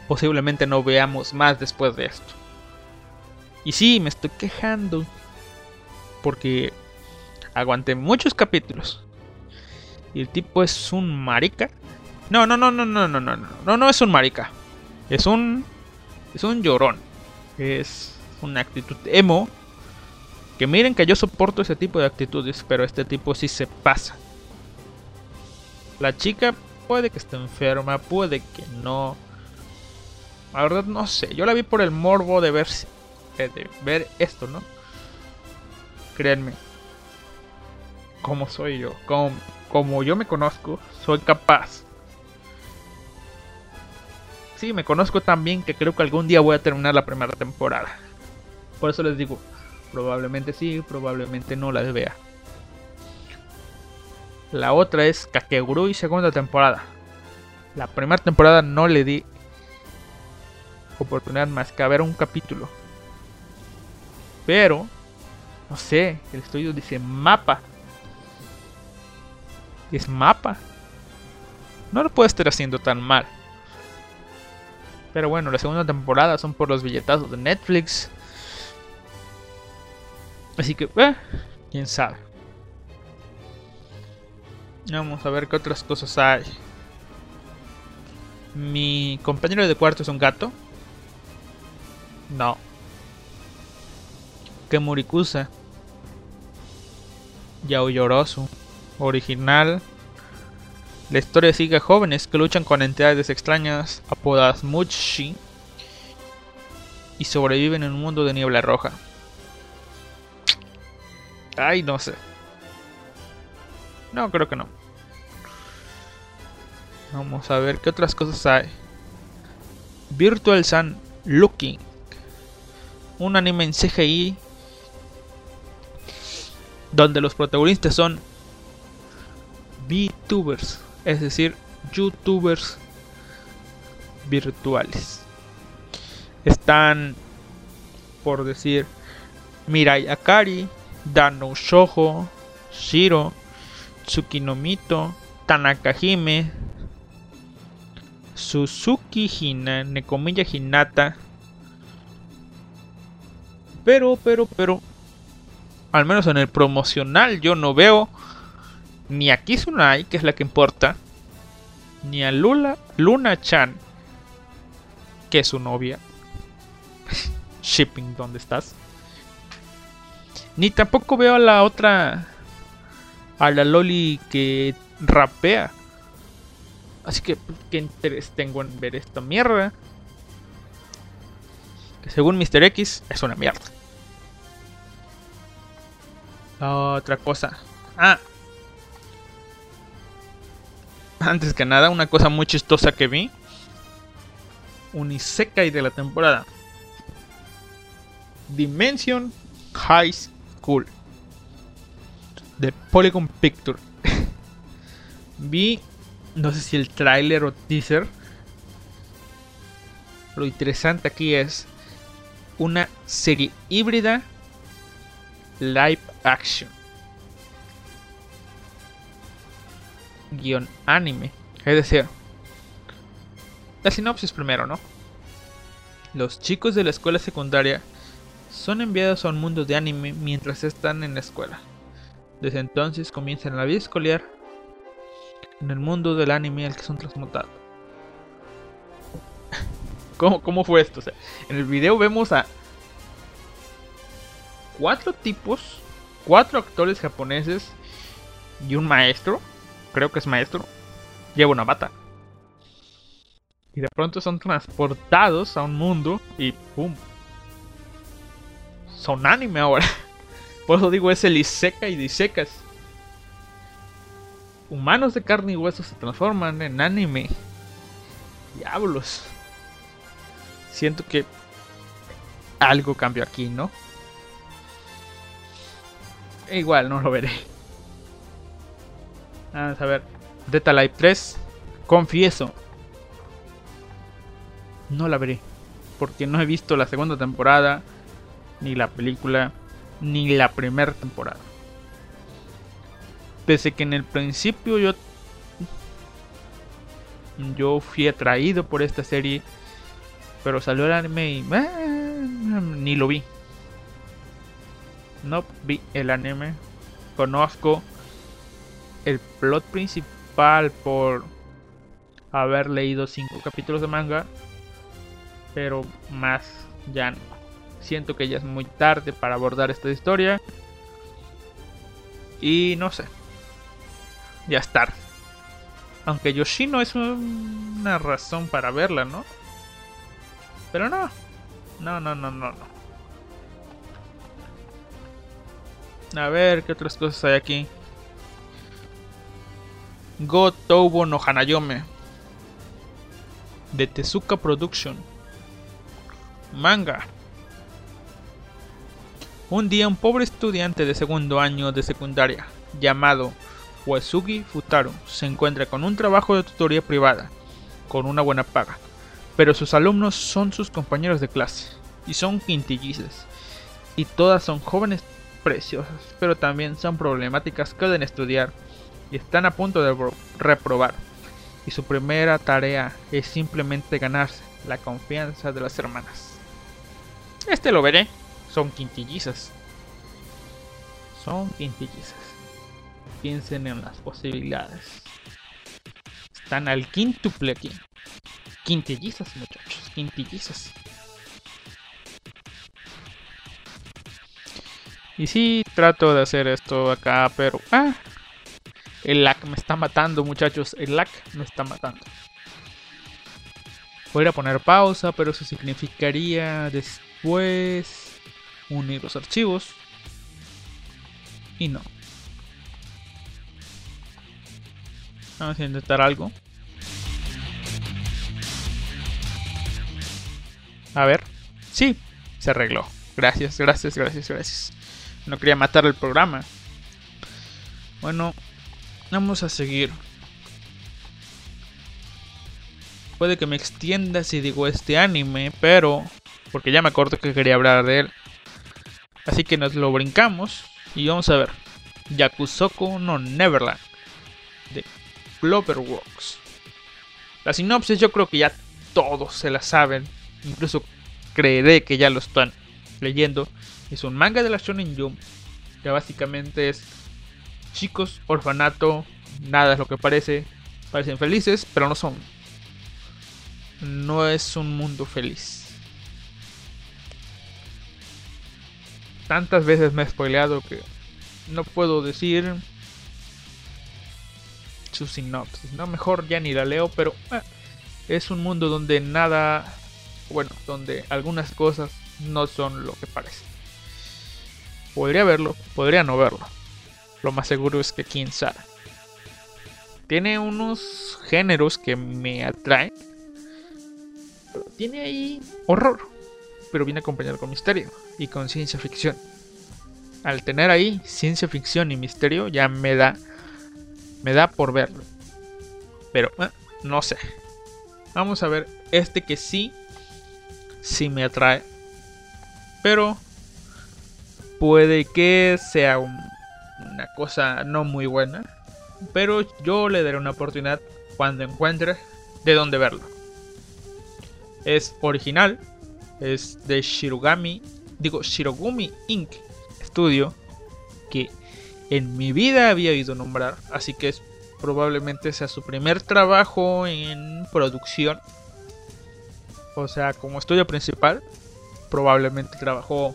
posiblemente no veamos más después de esto. Y sí, me estoy quejando. Porque aguanté muchos capítulos. Y el tipo es un marica. No, no, no, no, no, no, no, no, no, no es un marica. Es un, es un llorón. Es una actitud emo. Que miren que yo soporto ese tipo de actitudes, pero este tipo sí se pasa. La chica puede que esté enferma, puede que no. La verdad no sé. Yo la vi por el morbo de ver, de ver esto, ¿no? Créanme. Como soy yo. Como, como yo me conozco, soy capaz. Sí, me conozco tan bien que creo que algún día voy a terminar la primera temporada. Por eso les digo, probablemente sí, probablemente no las vea. La otra es Kakegurui segunda temporada. La primera temporada no le di oportunidad más que a ver un capítulo. Pero, no sé, el estudio dice mapa. Es mapa. No lo puede estar haciendo tan mal. Pero bueno, la segunda temporada son por los billetazos de Netflix. Así que, eh, quién sabe. Vamos a ver qué otras cosas hay. Mi compañero de cuarto es un gato. No. Kemurikusa. Yaoyorosu. Original. La historia sigue a jóvenes que luchan con entidades extrañas apodadas Muchi y sobreviven en un mundo de niebla roja. Ay, no sé. No, creo que no. Vamos a ver qué otras cosas hay. Virtual Sun Looking un anime en CGI donde los protagonistas son VTubers, es decir, YouTubers virtuales. Están, por decir, Mirai Akari, Dano Shoujo, Shiro, Tsukinomito, Tanaka Hime, Suzuki Hina, Nekomiya Hinata, pero, pero, pero. Al menos en el promocional yo no veo ni a Kizunai, que es la que importa, ni a Lula, Luna Chan, que es su novia. Shipping, ¿dónde estás? Ni tampoco veo a la otra. A la Loli que rapea. Así que, ¿qué interés tengo en ver esta mierda? Que según Mr. X es una mierda. Otra cosa. Ah. Antes que nada, una cosa muy chistosa que vi. Un Isekai de la temporada. Dimension High School. De Polygon Picture. Vi, no sé si el tráiler o teaser. Lo interesante aquí es una serie híbrida live action. Guión anime. Es decir, la sinopsis primero, ¿no? Los chicos de la escuela secundaria son enviados a un mundo de anime mientras están en la escuela. Desde entonces comienzan la vida escolar en el mundo del anime al que son transmutados. ¿Cómo, ¿Cómo, fue esto? en el video vemos a cuatro tipos, cuatro actores japoneses y un maestro, creo que es maestro, lleva una bata. Y de pronto son transportados a un mundo y ¡pum! Son anime ahora. Por eso digo, es el y Isecas. Humanos de carne y hueso se transforman en anime. Diablos. Siento que algo cambió aquí, ¿no? E igual, no lo veré. Vamos a ver. Data Live 3. Confieso, no la veré. Porque no he visto la segunda temporada, ni la película, ni la primera temporada. Pese que en el principio yo yo fui atraído por esta serie, pero salió el anime y eh, ni lo vi. No vi el anime. Conozco el plot principal por haber leído cinco capítulos de manga pero más ya no. Siento que ya es muy tarde para abordar esta historia. Y no sé. Ya es tarde. Aunque Yoshino es una razón para verla, ¿no? Pero no. No, no, no, no, no. A ver, ¿qué otras cosas hay aquí? Go Toubo no Hanayome. De Tezuka Production. Manga. Un día un pobre estudiante de segundo año de secundaria, llamado Wasugi Futaro, se encuentra con un trabajo de tutoría privada, con una buena paga, pero sus alumnos son sus compañeros de clase, y son quintillizas, y todas son jóvenes preciosas, pero también son problemáticas que deben estudiar, y están a punto de reprobar, y su primera tarea es simplemente ganarse la confianza de las hermanas. Este lo veré. Son quintillizas. Son quintillizas. Piensen en las posibilidades. Están al quíntuple aquí. Quintillizas, muchachos. Quintillizas. Y sí, trato de hacer esto acá, pero... Ah, el lag me está matando, muchachos. El lag me está matando. Voy a poner pausa, pero eso significaría después unir los archivos. Y no. Vamos a intentar algo. A ver. Sí, se arregló. Gracias, gracias, gracias, gracias. No quería matar el programa. Bueno, vamos a seguir. Puede que me extienda si digo este anime, pero... Porque ya me acuerdo que quería hablar de él. Así que nos lo brincamos y vamos a ver. Yakusoko no Neverland. De Cloverworks. La sinopsis yo creo que ya todos se la saben. Incluso creeré que ya lo están leyendo. Es un manga de la Shonen Jump. Que básicamente es chicos, orfanato, nada es lo que parece. Parecen felices, pero no son no es un mundo feliz. Tantas veces me he spoileado que no puedo decir su sinopsis. No, mejor ya ni la leo, pero eh, es un mundo donde nada, bueno, donde algunas cosas no son lo que parecen. Podría verlo, podría no verlo. Lo más seguro es que quién sabe. Tiene unos géneros que me atraen tiene ahí horror, pero viene acompañado con misterio y con ciencia ficción. Al tener ahí ciencia ficción y misterio ya me da me da por verlo. Pero eh, no sé. Vamos a ver este que sí, sí me atrae. Pero puede que sea una cosa no muy buena. Pero yo le daré una oportunidad cuando encuentre de dónde verlo. Es original, es de Shirogami, digo Shirogumi Inc. Studio, que en mi vida había oído nombrar, así que probablemente sea su primer trabajo en producción. O sea, como estudio principal, probablemente trabajó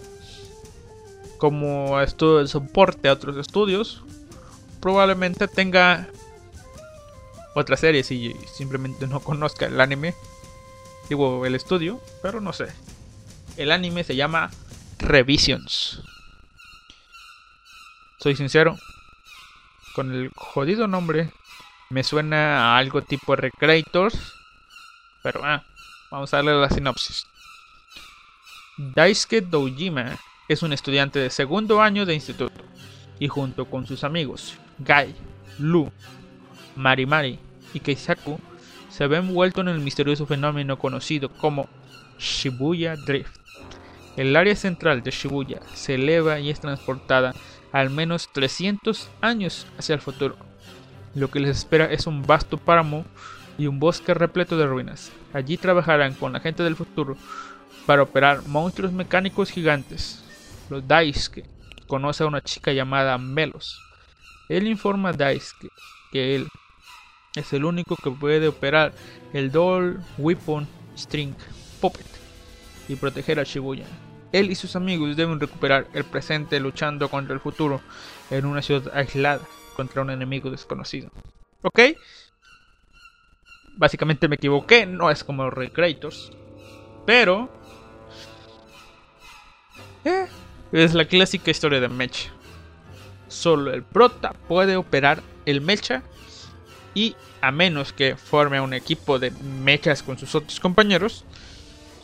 como estudio de soporte a otros estudios. Probablemente tenga otra serie si simplemente no conozca el anime. Digo, el estudio, pero no sé. El anime se llama Revisions. Soy sincero, con el jodido nombre me suena a algo tipo Recreators, pero ah, vamos a darle la sinopsis. Daisuke Dojima es un estudiante de segundo año de instituto y junto con sus amigos Gai, Lu, Marimari y Keisaku se ve envuelto en el misterioso fenómeno conocido como Shibuya Drift. El área central de Shibuya se eleva y es transportada al menos 300 años hacia el futuro. Lo que les espera es un vasto páramo y un bosque repleto de ruinas. Allí trabajarán con la gente del futuro para operar monstruos mecánicos gigantes. Los Daisuke conoce a una chica llamada Melos. Él informa a Daisuke que él es el único que puede operar el Doll Weapon String Puppet y proteger a Shibuya. Él y sus amigos deben recuperar el presente luchando contra el futuro en una ciudad aislada contra un enemigo desconocido. ¿Ok? Básicamente me equivoqué, no es como Recreators. Pero... Eh, es la clásica historia de Mecha. Solo el prota puede operar el Mecha y a menos que forme un equipo de mechas con sus otros compañeros,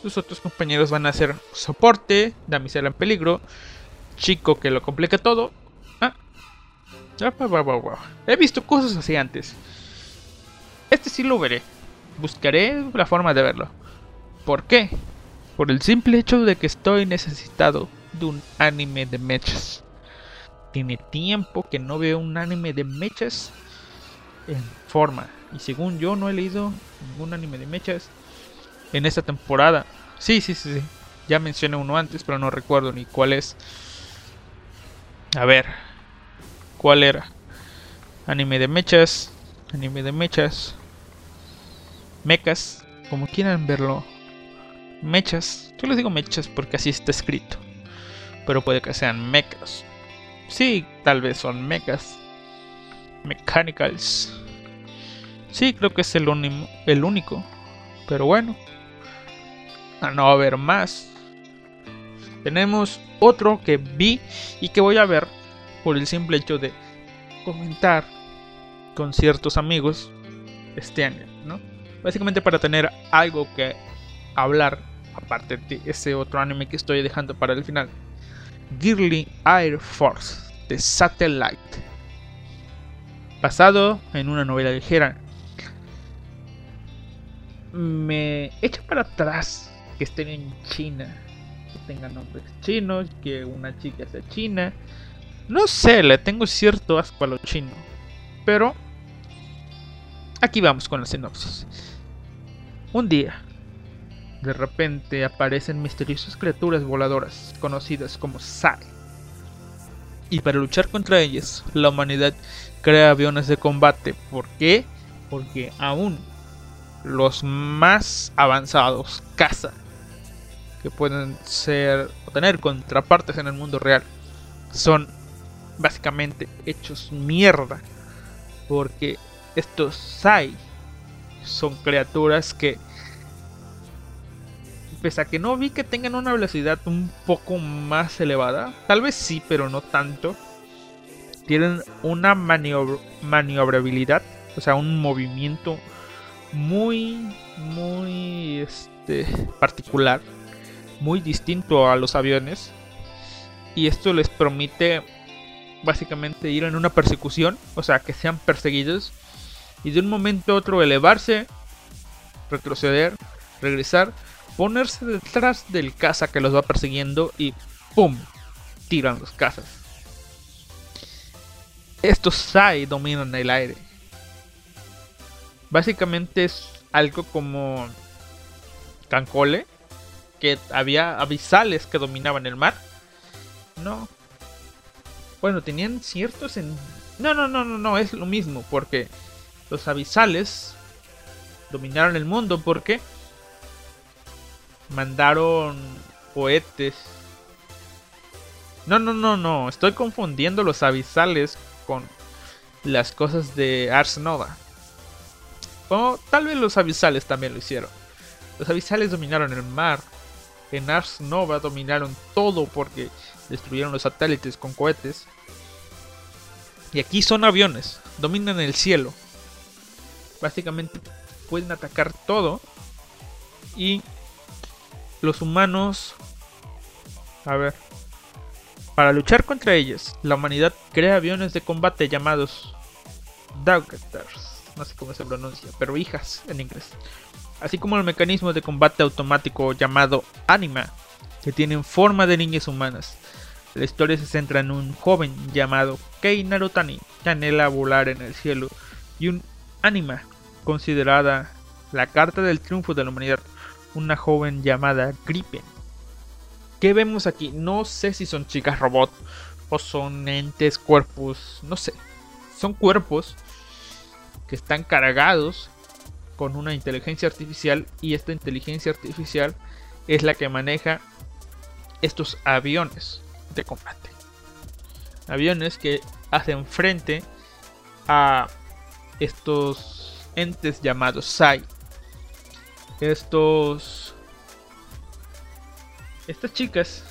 sus otros compañeros van a hacer soporte, damisela en peligro, chico que lo complica todo. Ah. He visto cosas así antes. Este sí lo veré. Buscaré la forma de verlo. ¿Por qué? Por el simple hecho de que estoy necesitado de un anime de mechas. Tiene tiempo que no veo un anime de mechas en forma. Y según yo no he leído ningún anime de mechas en esta temporada. Sí, sí, sí, sí. Ya mencioné uno antes, pero no recuerdo ni cuál es. A ver. ¿Cuál era? Anime de mechas. Anime de mechas. Mechas. Como quieran verlo. Mechas. Yo les digo mechas porque así está escrito. Pero puede que sean mechas. Sí, tal vez son mechas. Mechanicals. Sí, creo que es el, el único. Pero bueno. A no haber más. Tenemos otro que vi y que voy a ver por el simple hecho de comentar con ciertos amigos este año, ¿no? Básicamente para tener algo que hablar aparte de ese otro anime que estoy dejando para el final. Girly Air Force de Satellite basado en una novela ligera. Me echa para atrás que estén en China, que tengan nombres chinos, que una chica sea china. No sé, le tengo cierto asco a lo chino. Pero aquí vamos con la sinopsis. Un día, de repente aparecen misteriosas criaturas voladoras conocidas como Sai. Y para luchar contra ellas, la humanidad crea aviones de combate. ¿Por qué? Porque aún los más avanzados caza que pueden ser o tener contrapartes en el mundo real son básicamente hechos mierda porque estos Sai son criaturas que pese a que no vi que tengan una velocidad un poco más elevada tal vez sí pero no tanto tienen una maniobrabilidad, o sea, un movimiento muy, muy este, particular, muy distinto a los aviones. Y esto les permite básicamente ir en una persecución, o sea, que sean perseguidos y de un momento a otro elevarse, retroceder, regresar, ponerse detrás del caza que los va persiguiendo y ¡pum! tiran los cazas. Estos Sai dominan el aire. Básicamente es algo como Cancole, que había abisales que dominaban el mar. No. Bueno, tenían ciertos en... No, no, no, no, no, es lo mismo, porque los abisales dominaron el mundo porque mandaron cohetes. No, no, no, no, estoy confundiendo los abisales con las cosas de Ars Nova. O tal vez los abisales también lo hicieron. Los abisales dominaron el mar. En Ars Nova dominaron todo porque destruyeron los satélites con cohetes. Y aquí son aviones, dominan el cielo. Básicamente pueden atacar todo. Y los humanos... A ver. Para luchar contra ellos, la humanidad crea aviones de combate llamados Daughters. No sé cómo se pronuncia, pero hijas en inglés. Así como el mecanismo de combate automático llamado Anima, que tienen forma de niñas humanas. La historia se centra en un joven llamado Kei Narutani, que anhela volar en el cielo, y un Anima, considerada la carta del triunfo de la humanidad, una joven llamada Gripen. ¿Qué vemos aquí? No sé si son chicas robot o son entes, cuerpos, no sé. Son cuerpos que están cargados con una inteligencia artificial y esta inteligencia artificial es la que maneja estos aviones de combate. Aviones que hacen frente a estos entes llamados Sai. Estos. Estas chicas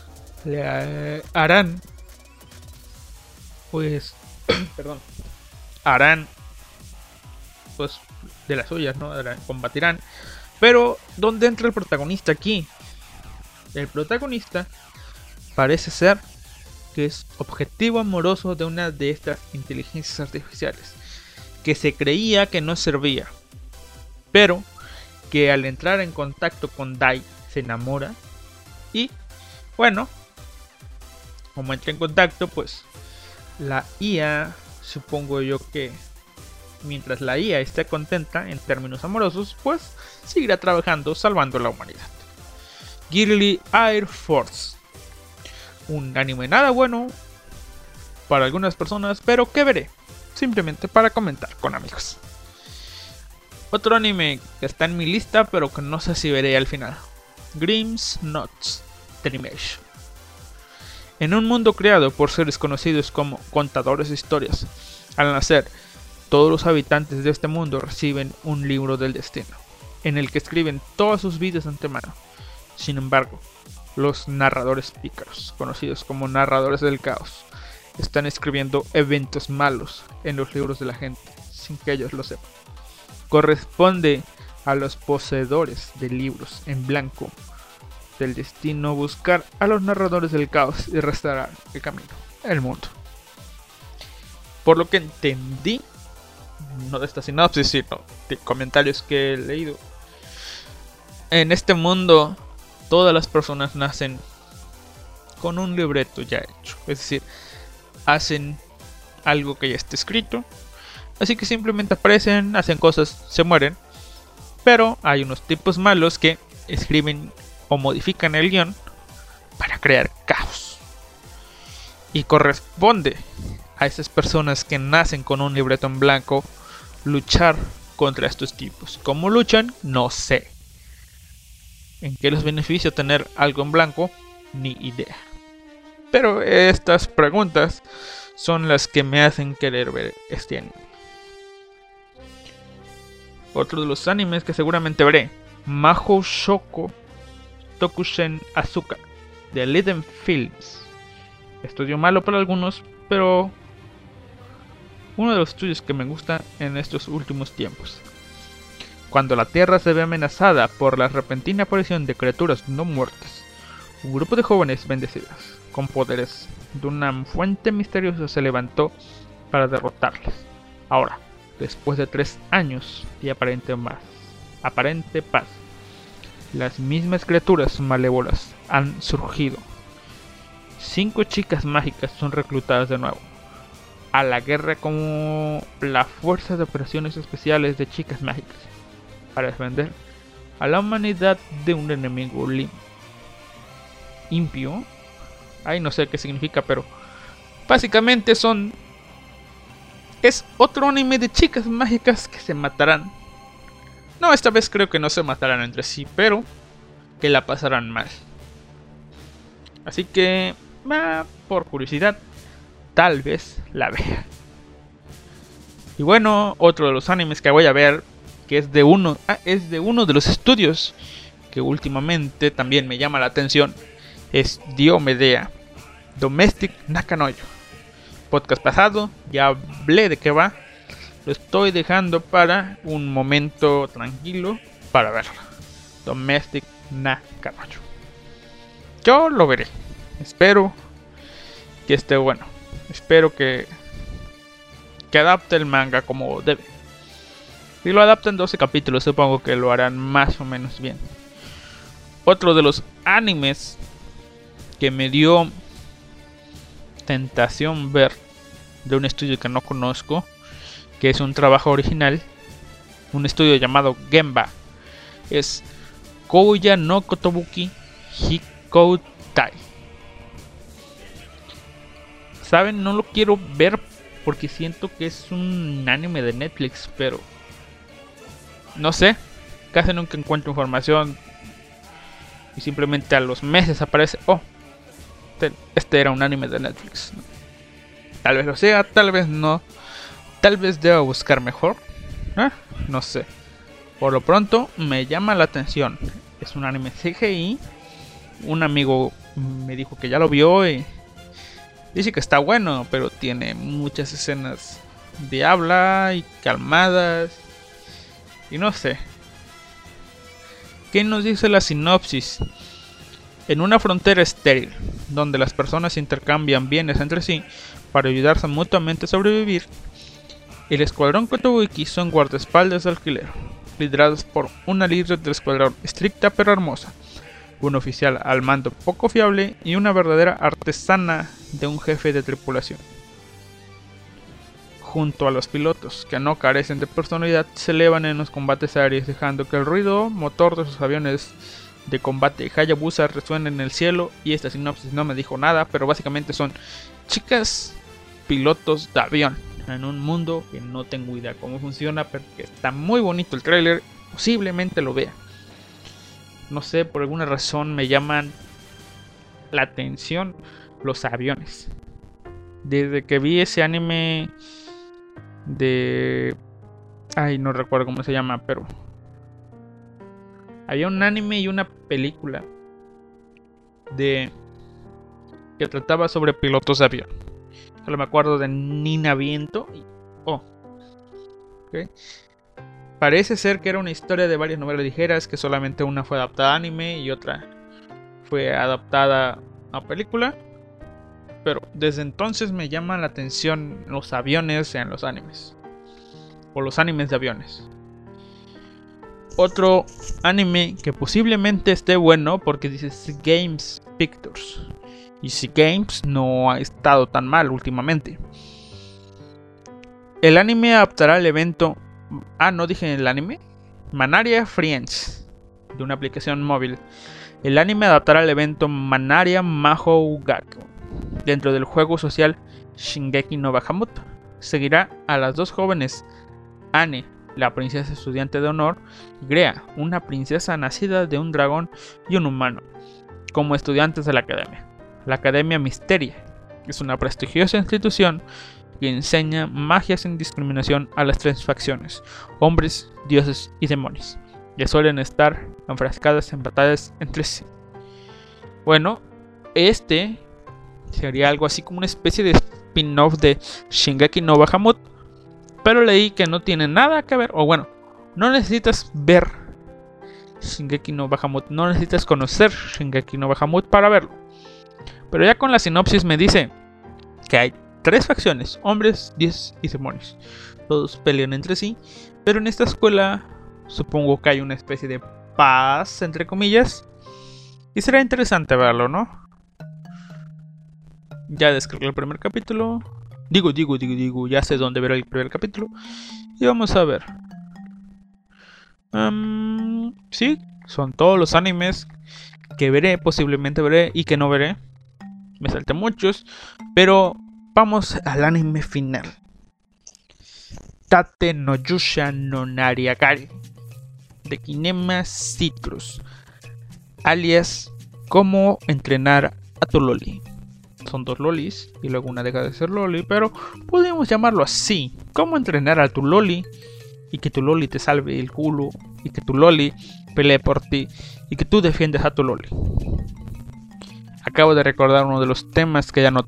le harán. Pues. perdón. Harán. Pues de las suyas, ¿no? Combatirán. Pero, ¿dónde entra el protagonista aquí? El protagonista parece ser que es objetivo amoroso de una de estas inteligencias artificiales, que se creía que no servía, pero que al entrar en contacto con Dai se enamora y bueno, como entra en contacto, pues la IA, supongo yo que mientras la IA esté contenta en términos amorosos, pues seguirá trabajando salvando la humanidad. Girly Air Force un anime nada bueno para algunas personas, pero que veré simplemente para comentar con amigos. Otro anime que está en mi lista, pero que no sé si veré al final. Grimm's Nuts En un mundo creado por seres conocidos como contadores de historias, al nacer, todos los habitantes de este mundo reciben un libro del destino, en el que escriben todas sus vidas de antemano. Sin embargo, los narradores pícaros, conocidos como narradores del caos, están escribiendo eventos malos en los libros de la gente, sin que ellos lo sepan. Corresponde a los poseedores de libros en blanco del destino buscar a los narradores del caos y restaurar el camino, el mundo. Por lo que entendí, no de esta sinopsis, sino de comentarios que he leído, en este mundo todas las personas nacen con un libreto ya hecho. Es decir, hacen algo que ya está escrito. Así que simplemente aparecen, hacen cosas, se mueren. Pero hay unos tipos malos que escriben o modifican el guion para crear caos. Y corresponde a esas personas que nacen con un libreto en blanco luchar contra estos tipos. ¿Cómo luchan? No sé. ¿En qué les beneficia tener algo en blanco? Ni idea. Pero estas preguntas son las que me hacen querer ver este anime. Otro de los animes que seguramente veré, Maho Shoko Tokushen Azuka, de Liden Films. Estudio malo para algunos, pero uno de los estudios que me gusta en estos últimos tiempos. Cuando la Tierra se ve amenazada por la repentina aparición de criaturas no muertas, un grupo de jóvenes bendecidas, con poderes de una fuente misteriosa, se levantó para derrotarlas. Ahora, después de tres años y aparente, más, aparente paz. Las mismas criaturas malévolas han surgido. Cinco chicas mágicas son reclutadas de nuevo a la guerra como la Fuerza de Operaciones Especiales de Chicas Mágicas para defender a la humanidad de un enemigo impio. Ay, no sé qué significa, pero básicamente son es otro anime de chicas mágicas que se matarán. No, esta vez creo que no se matarán entre sí, pero que la pasarán mal. Así que, por curiosidad, tal vez la vea. Y bueno, otro de los animes que voy a ver, que es de uno, ah, es de uno de los estudios que últimamente también me llama la atención, es Diomedea, Domestic Nakanoyo. Podcast pasado, ya hablé de qué va, lo estoy dejando para un momento tranquilo para verlo. Domestic Nakanoyo. Yo lo veré. Espero que esté bueno. Espero que, que adapte el manga como debe. Si lo adaptan 12 capítulos, supongo que lo harán más o menos bien. Otro de los animes que me dio tentación ver de un estudio que no conozco, que es un trabajo original, un estudio llamado Gemba, es Kouya no Kotobuki Hikoutai. Saben, no lo quiero ver porque siento que es un anime de Netflix, pero no sé, casi nunca encuentro información y simplemente a los meses aparece, oh, este, este era un anime de Netflix. Tal vez lo sea, tal vez no, tal vez deba buscar mejor, ¿eh? no sé. Por lo pronto me llama la atención, es un anime CGI, un amigo me dijo que ya lo vio y Dice que está bueno, pero tiene muchas escenas de habla y calmadas. Y no sé. ¿Qué nos dice la sinopsis? En una frontera estéril, donde las personas intercambian bienes entre sí para ayudarse mutuamente a sobrevivir, el escuadrón Kotobuki son guardaespaldas de alquiler, liderados por una líder del escuadrón estricta pero hermosa, un oficial al mando poco fiable y una verdadera artesana de un jefe de tripulación. Junto a los pilotos, que no carecen de personalidad, se elevan en los combates aéreos dejando que el ruido motor de sus aviones de combate Hayabusa resuene en el cielo y esta sinopsis no me dijo nada, pero básicamente son chicas pilotos de avión en un mundo que no tengo idea cómo funciona, pero que está muy bonito el trailer, posiblemente lo vea no sé, por alguna razón me llaman la atención los aviones. Desde que vi ese anime de... Ay, no recuerdo cómo se llama, pero... Había un anime y una película de... que trataba sobre pilotos de avión. Solo me acuerdo de Nina Viento y... Oh. Okay. Parece ser que era una historia de varias novelas ligeras, que solamente una fue adaptada a anime y otra fue adaptada a película. Pero desde entonces me llaman la atención los aviones en los animes. O los animes de aviones. Otro anime que posiblemente esté bueno porque dice Games Pictures. Y si Games no ha estado tan mal últimamente. El anime adaptará el evento Ah, no dije el anime. Manaria Friends, de una aplicación móvil. El anime adaptará el evento Manaria Mahou Gaku dentro del juego social Shingeki no Bahamut. Seguirá a las dos jóvenes, Anne, la princesa estudiante de honor, y Grea, una princesa nacida de un dragón y un humano, como estudiantes de la academia. La Academia Misteria es una prestigiosa institución y enseña magia sin discriminación a las tres facciones, hombres, dioses y demonios, que suelen estar enfrascadas en batallas entre sí. Bueno, este sería algo así como una especie de spin-off de Shingeki no Bahamut, pero leí que no tiene nada que ver, o bueno, no necesitas ver Shingeki no Bahamut, no necesitas conocer Shingeki no Bahamut para verlo. Pero ya con la sinopsis me dice que hay tres facciones, hombres, diez y demonios. Todos pelean entre sí, pero en esta escuela supongo que hay una especie de paz, entre comillas. Y será interesante verlo, ¿no? Ya descargué el primer capítulo. Digo, digo, digo, digo, ya sé dónde ver el primer capítulo. Y vamos a ver. Sí, son todos los animes que veré, posiblemente veré y que no veré. Me salté muchos, pero vamos al anime final. Tate no Yusha no Nariakari de Kinema Citrus, alias Cómo entrenar a tu loli. Son dos lolis y luego una deja de ser loli, pero podemos llamarlo así. Cómo entrenar a tu loli y que tu loli te salve el culo y que tu loli pelee por ti y que tú defiendes a tu loli. Acabo de recordar uno de los temas que ya no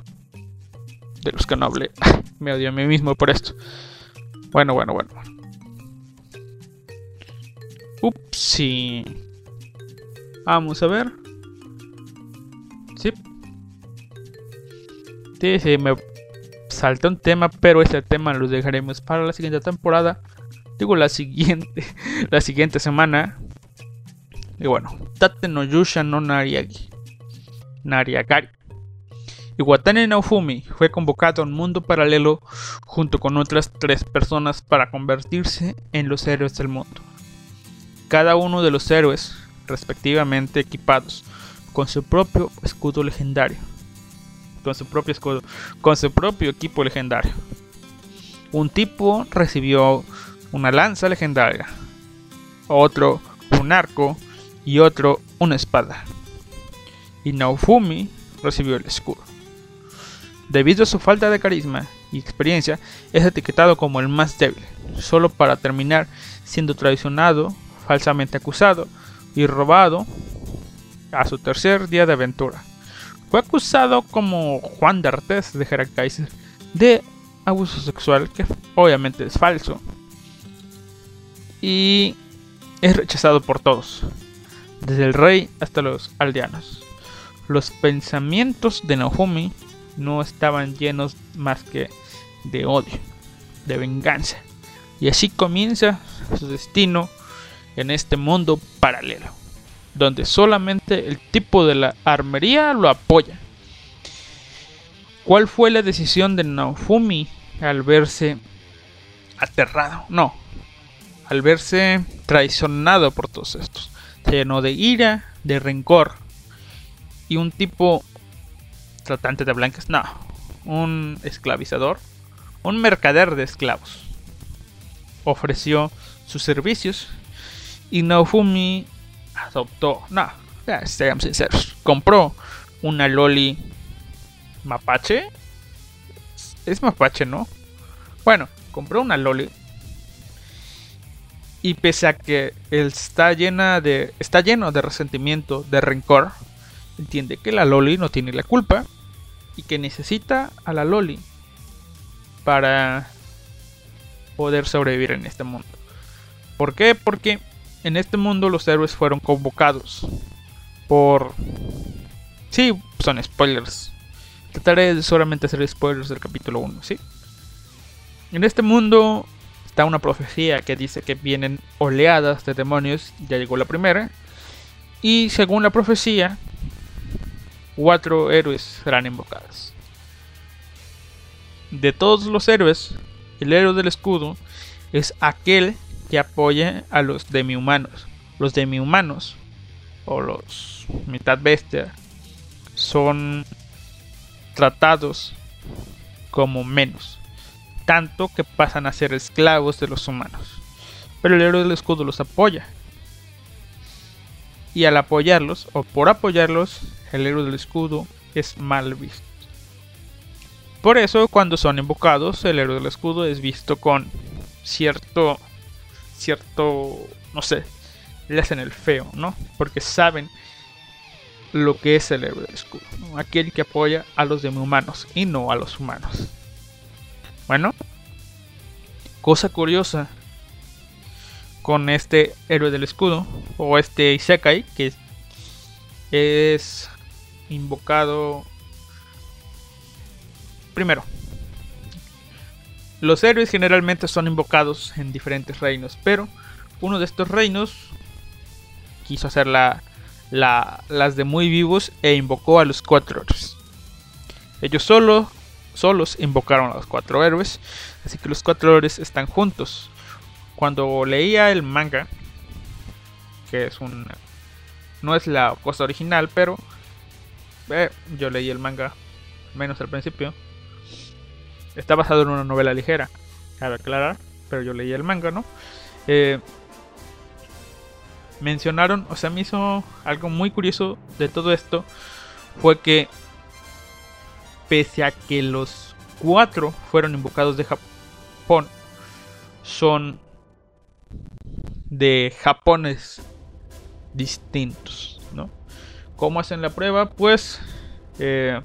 de los que no hablé. Me odio a mí mismo por esto. Bueno, bueno, bueno. Upsi. Vamos a ver. Sí. Sí, sí, me salté un tema, pero ese tema lo dejaremos para la siguiente temporada. Digo, la siguiente, la siguiente semana. Y bueno, Tate no Yusha no Nariagi. Nariagari. Iwatani Naofumi fue convocado a un mundo paralelo junto con otras tres personas para convertirse en los héroes del mundo. Cada uno de los héroes, respectivamente equipados con su propio escudo legendario. Con su propio escudo, con su propio equipo legendario. Un tipo recibió una lanza legendaria, otro un arco y otro una espada. Y Naofumi recibió el escudo. Debido a su falta de carisma y experiencia, es etiquetado como el más débil, solo para terminar siendo traicionado, falsamente acusado y robado a su tercer día de aventura. Fue acusado como Juan de de Heracaiser de abuso sexual, que obviamente es falso, y es rechazado por todos, desde el rey hasta los aldeanos. Los pensamientos de Naomi no estaban llenos más que de odio, de venganza. Y así comienza su destino en este mundo paralelo, donde solamente el tipo de la armería lo apoya. ¿Cuál fue la decisión de Naofumi al verse aterrado? No, al verse traicionado por todos estos. Se llenó de ira, de rencor y un tipo tratante de blancas, no, un esclavizador, un mercader de esclavos. Ofreció sus servicios y Naofumi adoptó, no, seamos sinceros, compró una loli mapache. Es mapache, ¿no? Bueno, compró una loli y pese a que él está llena de está lleno de resentimiento, de rencor, entiende que la loli no tiene la culpa y que necesita a la Loli para poder sobrevivir en este mundo. ¿Por qué? Porque en este mundo los héroes fueron convocados por... Sí, son spoilers. Trataré de solamente hacer spoilers del capítulo 1, ¿sí? En este mundo está una profecía que dice que vienen oleadas de demonios, ya llegó la primera, y según la profecía, cuatro héroes serán invocados. De todos los héroes, el héroe del escudo es aquel que apoya a los demi-humanos. Los demi-humanos, o los mitad bestia, son tratados como menos, tanto que pasan a ser esclavos de los humanos. Pero el héroe del escudo los apoya. Y al apoyarlos, o por apoyarlos, el héroe del escudo es mal visto. Por eso cuando son invocados el héroe del escudo es visto con cierto, cierto, no sé, le hacen el feo, ¿no? Porque saben lo que es el héroe del escudo, aquel que apoya a los humanos y no a los humanos. Bueno, cosa curiosa con este héroe del escudo o este Isekai que es invocado. Primero, los héroes generalmente son invocados en diferentes reinos, pero uno de estos reinos quiso hacer la, las de muy vivos e invocó a los cuatro héroes. Ellos solo, solos invocaron a los cuatro héroes, así que los cuatro héroes están juntos. Cuando leía el manga, que es un no es la cosa original, pero eh, yo leí el manga menos al principio. Está basado en una novela ligera, cabe aclarar, pero yo leí el manga, ¿no? Eh, mencionaron, o sea, me hizo algo muy curioso de todo esto, fue que pese a que los cuatro fueron invocados de Japón, son de Japones distintos. ¿Cómo hacen la prueba? Pues eh,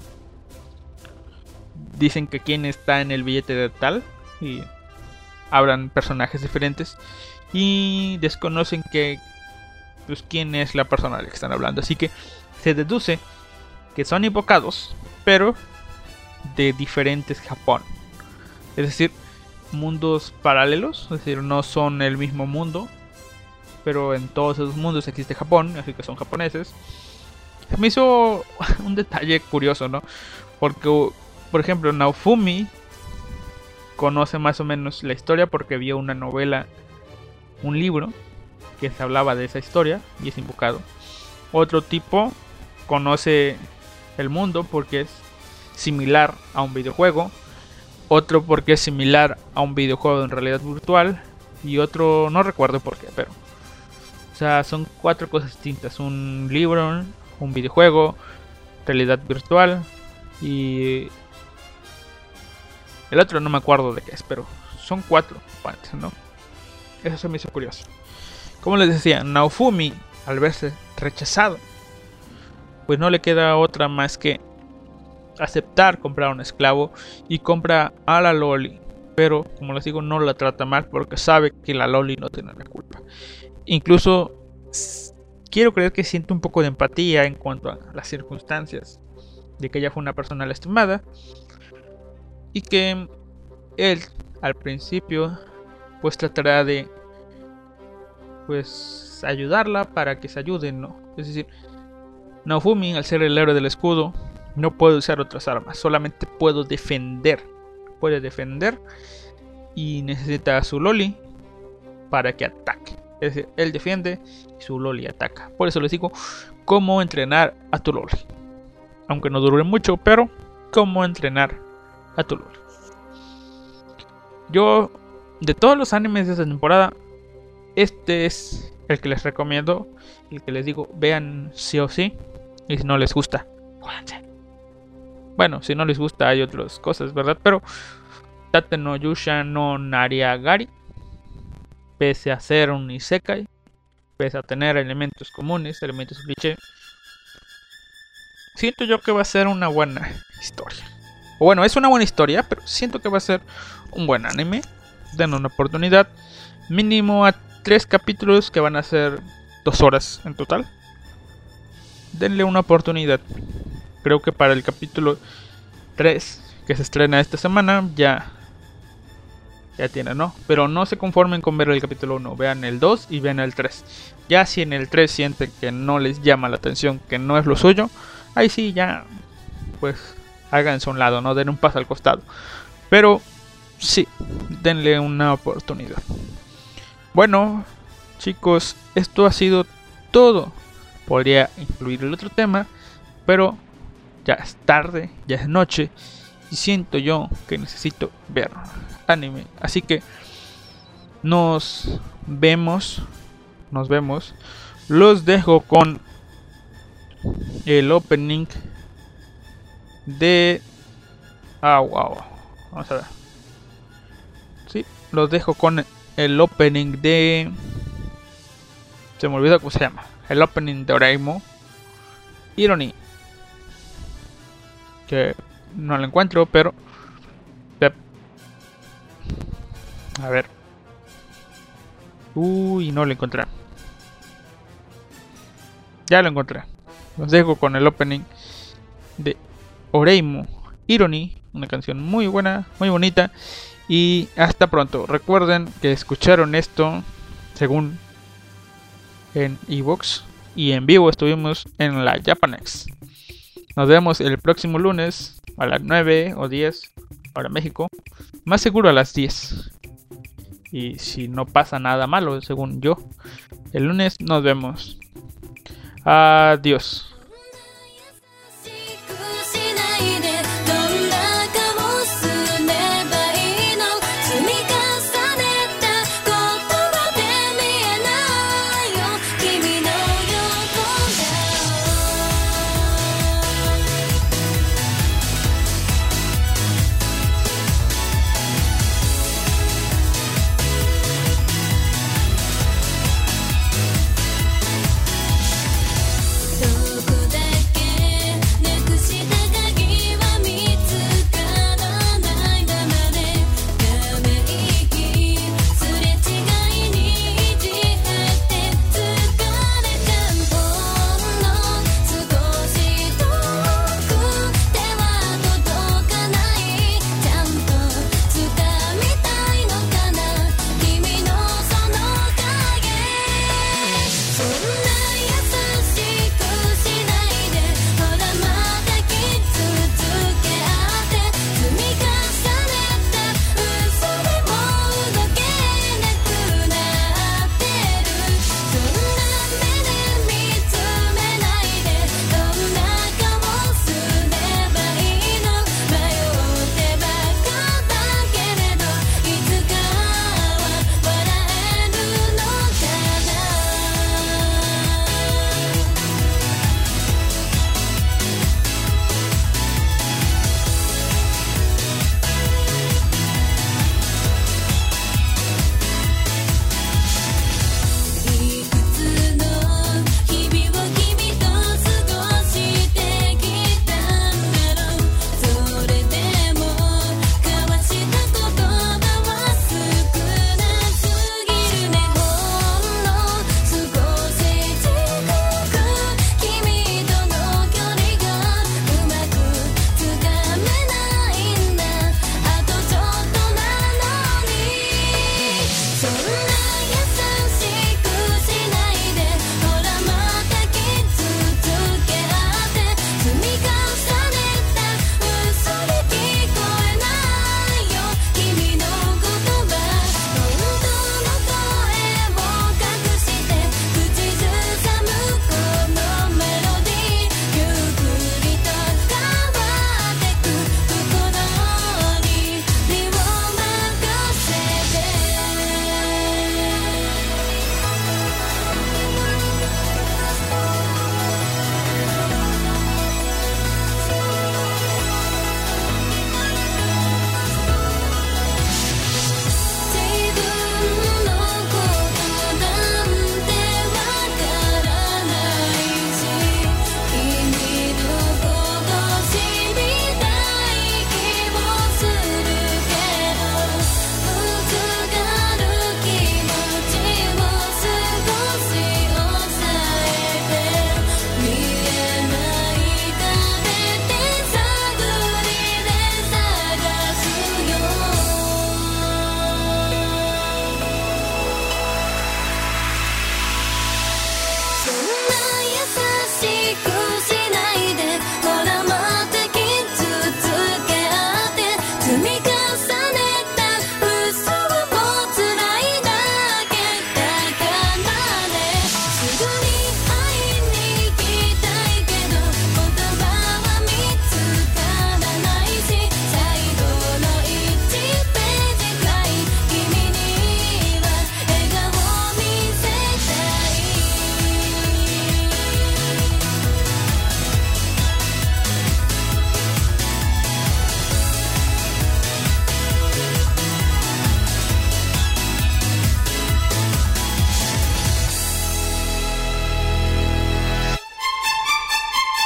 dicen que quien está en el billete de tal y hablan personajes diferentes y desconocen que pues quién es la persona de la que están hablando. Así que se deduce que son invocados, pero de diferentes Japón. Es decir, mundos paralelos, es decir, no son el mismo mundo, pero en todos esos mundos existe Japón, así que son japoneses. Me hizo un detalle curioso, ¿no? Porque, por ejemplo, Naofumi conoce más o menos la historia porque vio una novela, un libro que se hablaba de esa historia y es invocado. Otro tipo conoce el mundo porque es similar a un videojuego. Otro porque es similar a un videojuego en realidad virtual. Y otro no recuerdo por qué, pero... O sea, son cuatro cosas distintas. Un libro, un videojuego, realidad virtual y... El otro no me acuerdo de qué es, pero son cuatro partes, ¿no? Eso se me hizo curioso. Como les decía, Naofumi, al verse rechazado, pues no le queda otra más que aceptar comprar a un esclavo y compra a la Loli. Pero, como les digo, no la trata mal porque sabe que la Loli no tiene la culpa. Incluso quiero creer que siente un poco de empatía en cuanto a las circunstancias de que ella fue una persona lastimada y que él al principio pues tratará de pues ayudarla para que se ayuden, ¿no? Es decir, Naofumi, al ser el héroe del escudo, no puede usar otras armas, solamente puedo defender. Puede defender y necesita a su Loli para que ataque. Es decir, él defiende su Loli ataca. Por eso les digo cómo entrenar a tu Loli. Aunque no dure mucho, pero cómo entrenar a tu Loli. Yo, de todos los animes de esta temporada, este es el que les recomiendo. El que les digo, vean sí o sí. Y si no les gusta, Bueno, si no les gusta hay otras cosas, ¿verdad? Pero Tate no Yusha no Nariagari, pese a ser un Isekai, pese a tener elementos comunes, elementos cliché, siento yo que va a ser una buena historia. O bueno, es una buena historia, pero siento que va a ser un buen anime. Den una oportunidad. Mínimo a tres capítulos que van a ser dos horas en total. Denle una oportunidad. Creo que para el capítulo 3 que se estrena esta semana ya ya tiene, ¿no? Pero no se conformen con ver el capítulo 1, vean el 2 y vean el 3. Ya si en el 3 sienten que no les llama la atención, que no es lo suyo, ahí sí ya pues háganse un lado, no den un paso al costado. Pero sí, denle una oportunidad. Bueno, chicos, esto ha sido todo. Podría incluir el otro tema, pero ya es tarde, ya es noche y siento yo que necesito ver anime. Así que nos vemos, nos vemos. Los dejo con el opening de... Ah, wow. Vamos a ver. Sí, los dejo con el opening de... Se me olvidó cómo se llama. El opening de Oraimo. Irony. Que no lo encuentro, pero... A ver. Uy, no lo encontré. Ya lo encontré. Los dejo con el opening de Oreimo Irony. Una canción muy buena, muy bonita. Y hasta pronto. Recuerden que escucharon esto según en Evox y en vivo estuvimos en la Japanex. Nos vemos el próximo lunes a las 9 o 10 para México. Más seguro a las 10. Y si no pasa nada malo, según yo, el lunes nos vemos. Adiós.